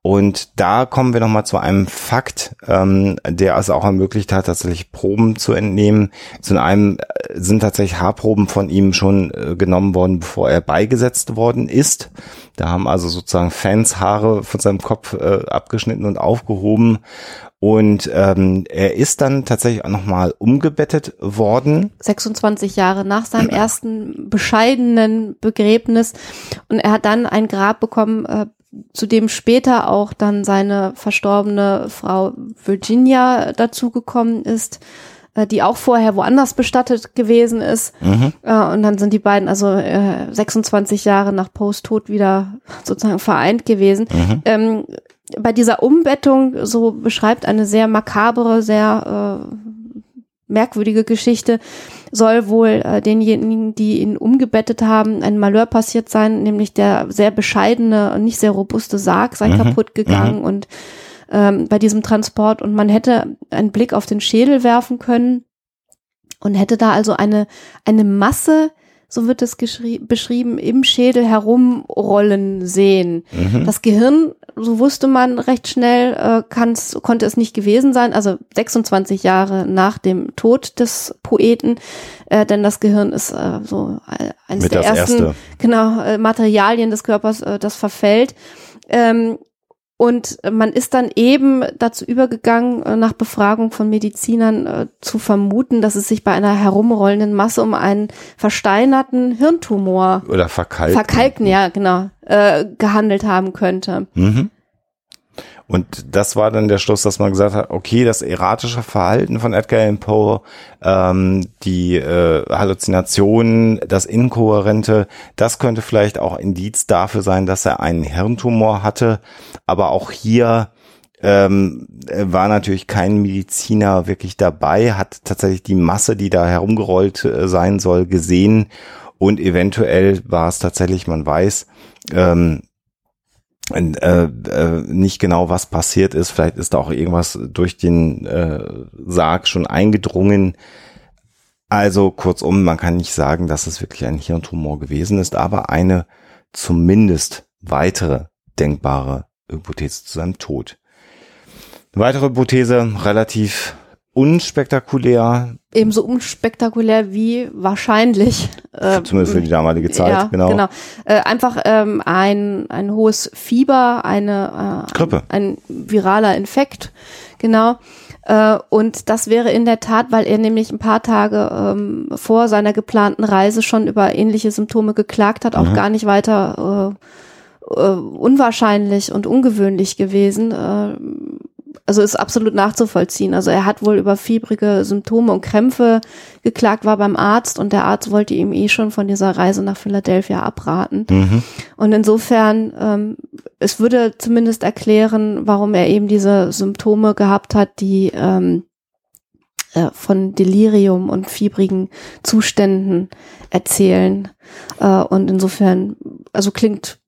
Und da kommen wir nochmal zu einem Fakt, ähm, der es auch ermöglicht hat, tatsächlich Proben zu entnehmen. Zu einem äh, sind tatsächlich Haarproben von ihm schon äh, genommen worden, bevor er beigesetzt worden ist. Da haben also sozusagen Fans Haare von seinem Kopf äh, abgeschnitten und aufgehoben. Und ähm, er ist dann tatsächlich auch nochmal umgebettet worden. 26 Jahre nach seinem ersten bescheidenen Begräbnis. Und er hat dann ein Grab bekommen, äh, zu dem später auch dann seine verstorbene Frau Virginia dazugekommen ist, äh, die auch vorher woanders bestattet gewesen ist. Mhm. Äh, und dann sind die beiden also äh, 26 Jahre nach Poes Tod wieder sozusagen vereint gewesen. Mhm. Bei dieser Umbettung, so beschreibt eine sehr makabere, sehr äh, merkwürdige Geschichte, soll wohl äh, denjenigen, die ihn umgebettet haben, ein Malheur passiert sein, nämlich der sehr bescheidene und nicht sehr robuste Sarg sei Mhm. kaputt gegangen und ähm, bei diesem Transport und man hätte einen Blick auf den Schädel werfen können und hätte da also eine, eine Masse, so wird es beschrieben, im Schädel herumrollen sehen. Mhm. Das Gehirn, so wusste man recht schnell, äh, kann's, konnte es nicht gewesen sein, also 26 Jahre nach dem Tod des Poeten, äh, denn das Gehirn ist äh, so äh, eines Mit der ersten Erste. genau, äh, Materialien des Körpers, äh, das verfällt. Ähm, und man ist dann eben dazu übergegangen, äh, nach Befragung von Medizinern äh, zu vermuten, dass es sich bei einer herumrollenden Masse um einen versteinerten Hirntumor, Oder verkalkt. verkalkten, ja, genau, äh, gehandelt haben könnte. Mhm. Und das war dann der Schluss, dass man gesagt hat, okay, das erratische Verhalten von Edgar Allan Poe, ähm, die äh, Halluzinationen, das Inkohärente, das könnte vielleicht auch Indiz dafür sein, dass er einen Hirntumor hatte. Aber auch hier ähm, war natürlich kein Mediziner wirklich dabei, hat tatsächlich die Masse, die da herumgerollt äh, sein soll, gesehen. Und eventuell war es tatsächlich, man weiß, ähm, äh, äh, nicht genau, was passiert ist. Vielleicht ist da auch irgendwas durch den äh, Sarg schon eingedrungen. Also kurzum, man kann nicht sagen, dass es wirklich ein Hirntumor gewesen ist, aber eine zumindest weitere denkbare Hypothese zu seinem Tod. Eine weitere Hypothese, relativ unspektakulär, Ebenso unspektakulär wie wahrscheinlich. Äh, zumindest für die damalige Zeit, ja, genau. genau. Äh, einfach ähm, ein, ein hohes Fieber, eine äh, Grippe. Ein, ein viraler Infekt, genau. Äh, und das wäre in der Tat, weil er nämlich ein paar Tage ähm, vor seiner geplanten Reise schon über ähnliche Symptome geklagt hat, auch Mhm. gar nicht weiter äh, äh, unwahrscheinlich und ungewöhnlich gewesen. Äh, also ist absolut nachzuvollziehen. Also er hat wohl über fiebrige Symptome und Krämpfe geklagt, war beim Arzt und der Arzt wollte ihm eh schon von dieser Reise nach Philadelphia abraten. Mhm. Und insofern, ähm, es würde zumindest erklären, warum er eben diese Symptome gehabt hat, die ähm, äh, von Delirium und fiebrigen Zuständen erzählen. Äh, und insofern, also klingt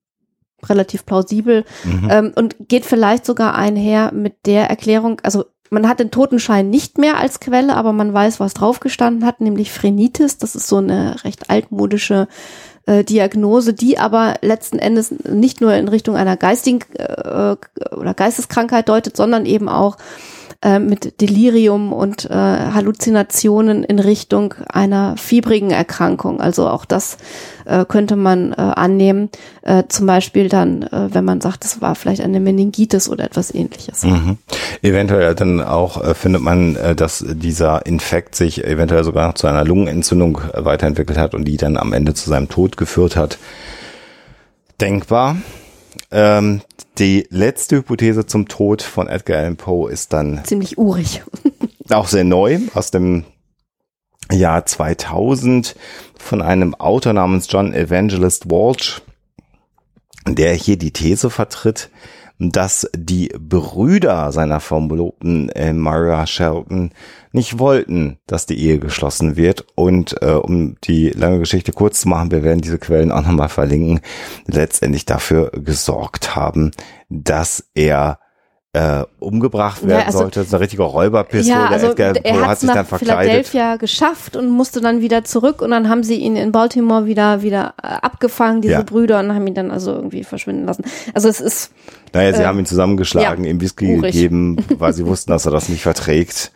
relativ plausibel Mhm. ähm, und geht vielleicht sogar einher mit der Erklärung, also man hat den Totenschein nicht mehr als Quelle, aber man weiß, was draufgestanden hat, nämlich Phrenitis. Das ist so eine recht altmodische äh, Diagnose, die aber letzten Endes nicht nur in Richtung einer geistigen äh, oder Geisteskrankheit deutet, sondern eben auch äh, mit Delirium und äh, Halluzinationen in Richtung einer fiebrigen Erkrankung. Also auch das äh, könnte man äh, annehmen. Äh, zum Beispiel dann, äh, wenn man sagt, es war vielleicht eine Meningitis oder etwas ähnliches. Mhm. Eventuell dann auch äh, findet man, äh, dass dieser Infekt sich eventuell sogar zu einer Lungenentzündung äh, weiterentwickelt hat und die dann am Ende zu seinem Tod geführt hat. Denkbar. Ähm, die letzte Hypothese zum Tod von Edgar Allan Poe ist dann Ziemlich urig. auch sehr neu aus dem Jahr 2000 von einem Autor namens John Evangelist Walsh, der hier die These vertritt, dass die Brüder seiner Verlobten äh, Maria Shelton nicht wollten, dass die Ehe geschlossen wird. Und äh, um die lange Geschichte kurz zu machen, wir werden diese Quellen auch nochmal verlinken, letztendlich dafür gesorgt haben, dass er äh, umgebracht werden Ja, also- sollte. Das ist eine richtige Räuberpistole. Ja, also Edgar er hat sich dann verkleidet. Philadelphia geschafft und musste dann wieder zurück und dann haben sie ihn in Baltimore wieder wieder äh, abgefangen, diese Ja. Brüder, und haben ihn dann also irgendwie verschwinden lassen. Also es ist Naja, sie Äh, haben ihn zusammengeschlagen, ja, ihm Whisky urig. gegeben, weil sie wussten, dass er das nicht verträgt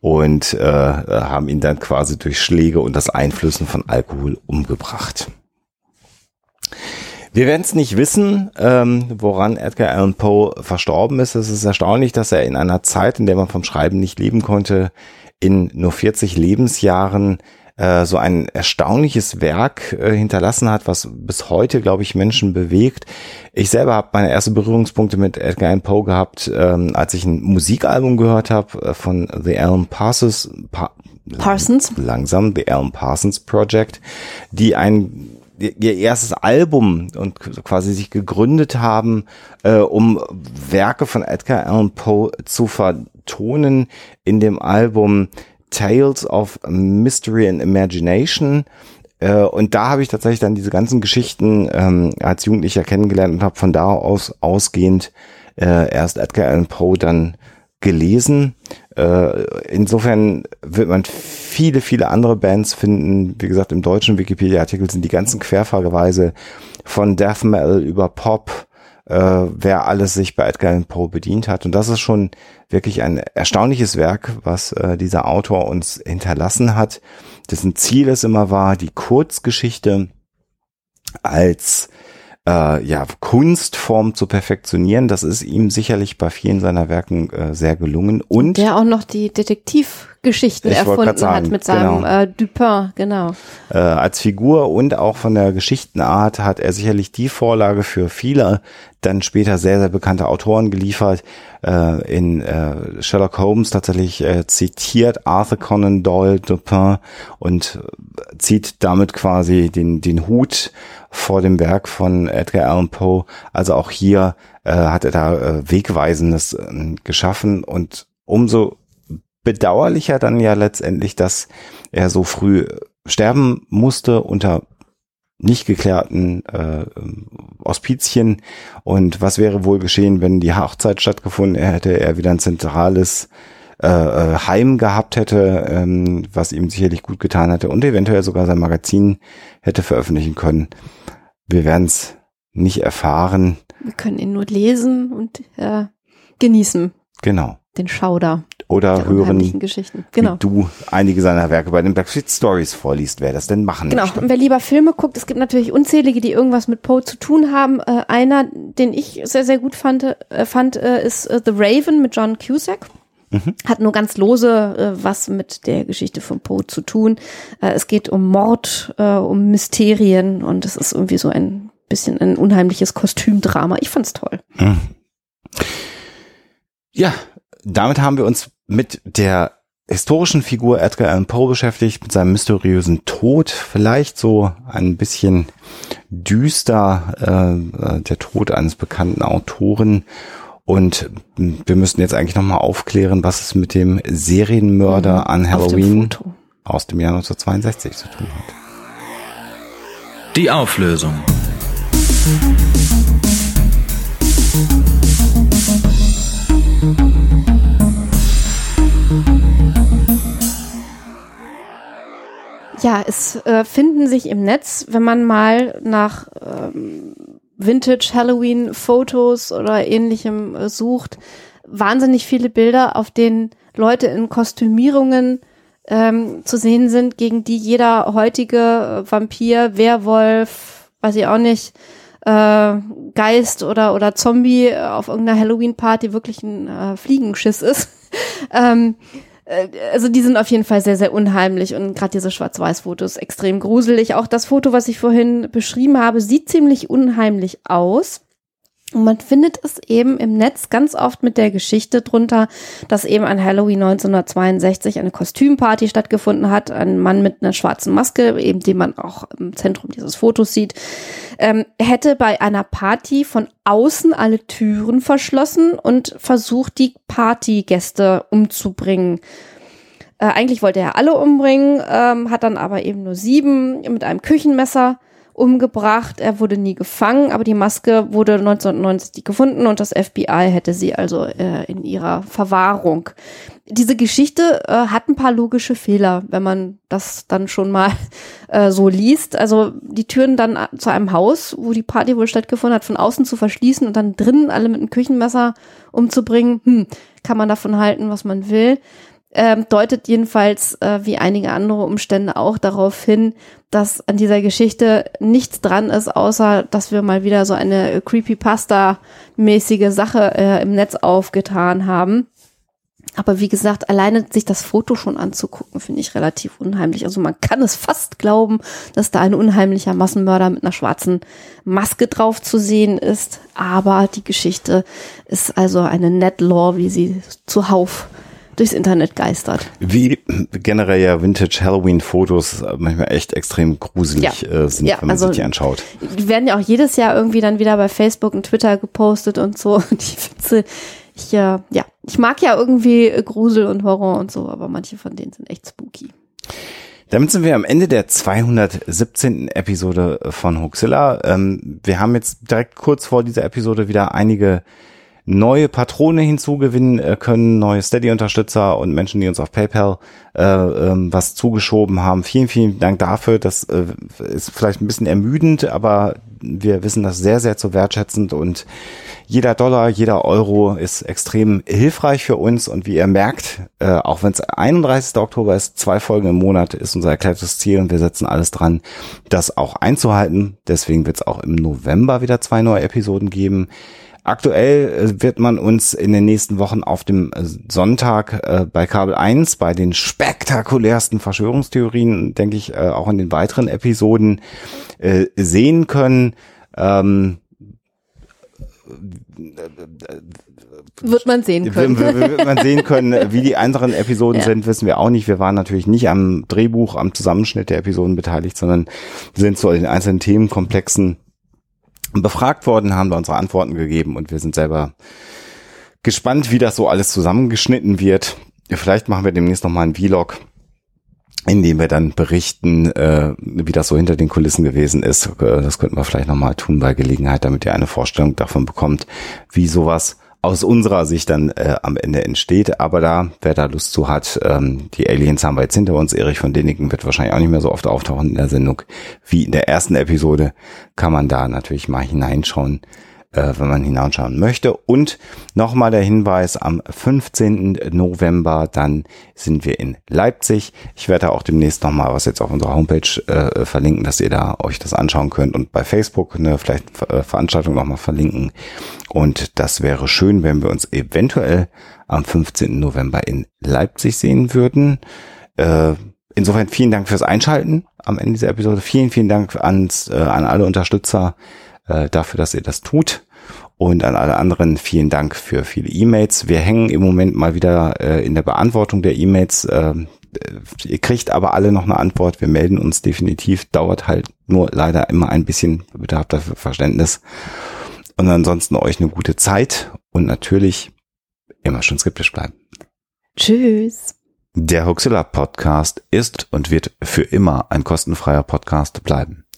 und äh, haben ihn dann quasi durch Schläge und das Einflößen von Alkohol umgebracht. Wir werden es nicht wissen, ähm, woran Edgar Allan Poe verstorben ist. Es ist erstaunlich, dass er in einer Zeit, in der man vom Schreiben nicht leben konnte, in nur 40 Lebensjahren äh, so ein erstaunliches Werk äh, hinterlassen hat, was bis heute, glaube ich, Menschen bewegt. Ich selber habe meine ersten Berührungspunkte mit Edgar Allan Poe gehabt, ähm, als ich ein Musikalbum gehört habe äh, von The Alan Parsons, pa Parsons. langsam, The Alan Parsons Project, die ein ihr erstes Album und quasi sich gegründet haben, äh, um Werke von Edgar Allan Poe zu vertonen in dem Album Tales of Mystery and Imagination. Äh, und da habe ich tatsächlich dann diese ganzen Geschichten ähm, als Jugendlicher kennengelernt und habe von da aus ausgehend äh, erst Edgar Allan Poe dann gelesen. Äh, insofern wird man viele, viele andere Bands finden. Wie gesagt, im deutschen Wikipedia-Artikel sind die ganzen Querverweise von Death Metal über Pop, äh, wer alles sich bei Edgar Allan Poe bedient hat. Und das ist schon wirklich ein erstaunliches Werk, was äh, dieser Autor uns hinterlassen hat, dessen Ziel es immer war, die Kurzgeschichte als äh, ja, Kunstform zu perfektionieren. Das ist ihm sicherlich bei vielen seiner Werken äh, sehr gelungen. Und Der auch noch die Detektivgeschichten Ich erfunden sagen, hat mit seinem genau. äh, Dupin, genau. äh, als Figur und auch von der Geschichtenart hat er sicherlich die Vorlage für viele dann später sehr, sehr bekannte Autoren geliefert. Äh, in äh, Sherlock Holmes tatsächlich äh, zitiert Arthur Conan Doyle Dupin und äh, zieht damit quasi den, den Hut vor dem Werk von Edgar Allan Poe. Also auch hier äh, hat er da äh, Wegweisendes äh, geschaffen und umso bedauerlicher dann ja letztendlich, dass er so früh sterben musste unter nicht geklärten äh, Auspizien. Und was wäre wohl geschehen, wenn die Hochzeit stattgefunden hätte, er wieder ein zentrales äh, äh, Heim gehabt hätte, ähm, was ihm sicherlich gut getan hätte und eventuell sogar sein Magazin hätte veröffentlichen können. Wir werden es nicht erfahren. Wir können ihn nur lesen und äh, genießen, Genau. Den Schauder Oder der hören, Geschichten. Genau. wie du einige seiner Werke bei den Backstreet Stories vorliest, wer das denn machen Genau, möchte. und wer lieber Filme guckt, es gibt natürlich unzählige, die irgendwas mit Poe zu tun haben. Äh, einer, den ich sehr, sehr gut fand, äh, fand äh, ist äh, The Raven mit John Cusack. Hat nur ganz lose äh, was mit der Geschichte von Poe zu tun. Äh, es geht um Mord, um Mysterien und es ist irgendwie so ein bisschen ein unheimliches Kostümdrama. Ich fand's toll. Ja, damit haben wir uns mit der historischen Figur Edgar Allan Poe beschäftigt, mit seinem mysteriösen Tod, vielleicht so ein bisschen düster, äh, der Tod eines bekannten Autoren. Und wir müssen jetzt eigentlich nochmal aufklären, was es mit dem Serienmörder an Mhm. Dem Halloween Foto. aus dem Jahr 1962 zu tun hat. Die Auflösung. Ja, es äh, finden sich im Netz, wenn man mal nach ähm, Vintage Halloween Fotos oder ähnlichem äh, sucht, wahnsinnig viele Bilder, auf denen Leute in Kostümierungen ähm, zu sehen sind, gegen die jeder heutige äh, Vampir, Werwolf, weiß ich auch nicht, äh, Geist oder, oder Zombie auf irgendeiner Halloween-Party wirklich ein äh, Fliegenschiss ist. ähm, äh, also die sind auf jeden Fall sehr, sehr unheimlich und gerade diese Schwarz-Weiß-Fotos extrem gruselig. Auch das Foto, was ich vorhin beschrieben habe, sieht ziemlich unheimlich aus. Und man findet es eben im Netz ganz oft mit der Geschichte drunter, dass eben an Halloween 1962 eine Kostümparty stattgefunden hat. Ein Mann mit einer schwarzen Maske, eben den man auch im Zentrum dieses Fotos sieht, ähm, hätte bei einer Party von außen alle Türen verschlossen und versucht, die Partygäste umzubringen. Äh, eigentlich wollte er alle umbringen, ähm, hat dann aber eben nur sieben mit einem Küchenmesser umgebracht. Er wurde nie gefangen, aber die Maske wurde 1990 gefunden und das FBI hätte sie also äh, in ihrer Verwahrung. Diese Geschichte äh, hat ein paar logische Fehler, wenn man das dann schon mal äh, so liest. Also die Türen dann zu einem Haus, wo die Party wohl stattgefunden hat, von außen zu verschließen und dann drinnen alle mit einem Küchenmesser umzubringen, hm, kann man davon halten, was man will ähm, deutet jedenfalls äh, wie einige andere Umstände auch darauf hin, dass an dieser Geschichte nichts dran ist, außer dass wir mal wieder so eine Creepypasta-mäßige Sache äh, im Netz aufgetan haben. Aber wie gesagt, alleine sich das Foto schon anzugucken, finde ich relativ unheimlich. Also man kann es fast glauben, dass da ein unheimlicher Massenmörder mit einer schwarzen Maske drauf zu sehen ist. Aber die Geschichte ist also eine Net-Law, wie sie zuhauf durchs Internet geistert. Wie generell ja Vintage Halloween Fotos manchmal echt extrem gruselig ja. äh, sind, ja, wenn man also, sich die anschaut. Die werden ja auch jedes Jahr irgendwie dann wieder bei Facebook und Twitter gepostet und so. Die Witze, ich, äh, ja, ich mag ja irgendwie Grusel und Horror und so, aber manche von denen sind echt spooky. Damit sind wir am Ende der 217. Episode von Hoaxilla. Ähm, wir haben jetzt direkt kurz vor dieser Episode wieder einige neue Patrone hinzugewinnen äh, können, neue Steady-Unterstützer und Menschen, die uns auf PayPal äh, ähm, was zugeschoben haben. Vielen, vielen Dank dafür. Das äh, ist vielleicht ein bisschen ermüdend, aber wir wissen das sehr, sehr zu wertschätzend und jeder Dollar, jeder Euro ist extrem hilfreich für uns und wie ihr merkt, äh, auch wenn es 31. Oktober ist, zwei Folgen im Monat ist unser erklärtes Ziel und wir setzen alles dran, das auch einzuhalten. Deswegen wird es auch im November wieder zwei neue Episoden geben. Aktuell äh, wird man uns in den nächsten Wochen auf dem äh, Sonntag äh, bei Kabel 1 bei den spektakulärsten Verschwörungstheorien, denke ich, äh, auch in den weiteren Episoden äh, sehen können. Ähm, wird man sehen können. Wird man sehen können, wie die anderen Episoden ja. sind, wissen wir auch nicht. Wir waren natürlich nicht am Drehbuch, am Zusammenschnitt der Episoden beteiligt, sondern sind zu den einzelnen Themenkomplexen befragt worden, haben da unsere Antworten gegeben und wir sind selber gespannt, wie das so alles zusammengeschnitten wird. Vielleicht machen wir demnächst nochmal einen Vlog, in dem wir dann berichten, äh, wie das so hinter den Kulissen gewesen ist. Äh, das könnten wir vielleicht nochmal tun bei Gelegenheit, damit ihr eine Vorstellung davon bekommt, wie sowas aus unserer Sicht dann äh, am Ende entsteht. Aber da, wer da Lust zu hat, ähm, die Aliens haben wir jetzt hinter uns. Erich von Deniken wird wahrscheinlich auch nicht mehr so oft auftauchen in der Sendung wie in der ersten Episode. Kann man da natürlich mal hineinschauen äh, wenn man hinausschauen möchte. Und nochmal der Hinweis, am 15. November, dann sind wir in Leipzig. Ich werde auch demnächst nochmal was jetzt auf unserer Homepage äh, verlinken, dass ihr da euch das anschauen könnt und bei Facebook eine vielleicht äh, Veranstaltung nochmal verlinken. Und das wäre schön, wenn wir uns eventuell am 15. November in Leipzig sehen würden. Äh, insofern vielen Dank fürs Einschalten am Ende dieser Episode. Vielen, vielen Dank ans, äh, an alle Unterstützer äh, dafür, dass ihr das tut. Und an alle anderen vielen Dank für viele E-Mails. Wir hängen im Moment mal wieder äh, in der Beantwortung der E-Mails. Äh, ihr kriegt aber alle noch eine Antwort. Wir melden uns definitiv. Dauert halt nur leider immer ein bisschen. Bitte habt dafür Verständnis. Und ansonsten euch eine gute Zeit und natürlich immer schön skeptisch bleiben. Tschüss. Der Hoxilla Podcast ist und wird für immer ein kostenfreier Podcast bleiben.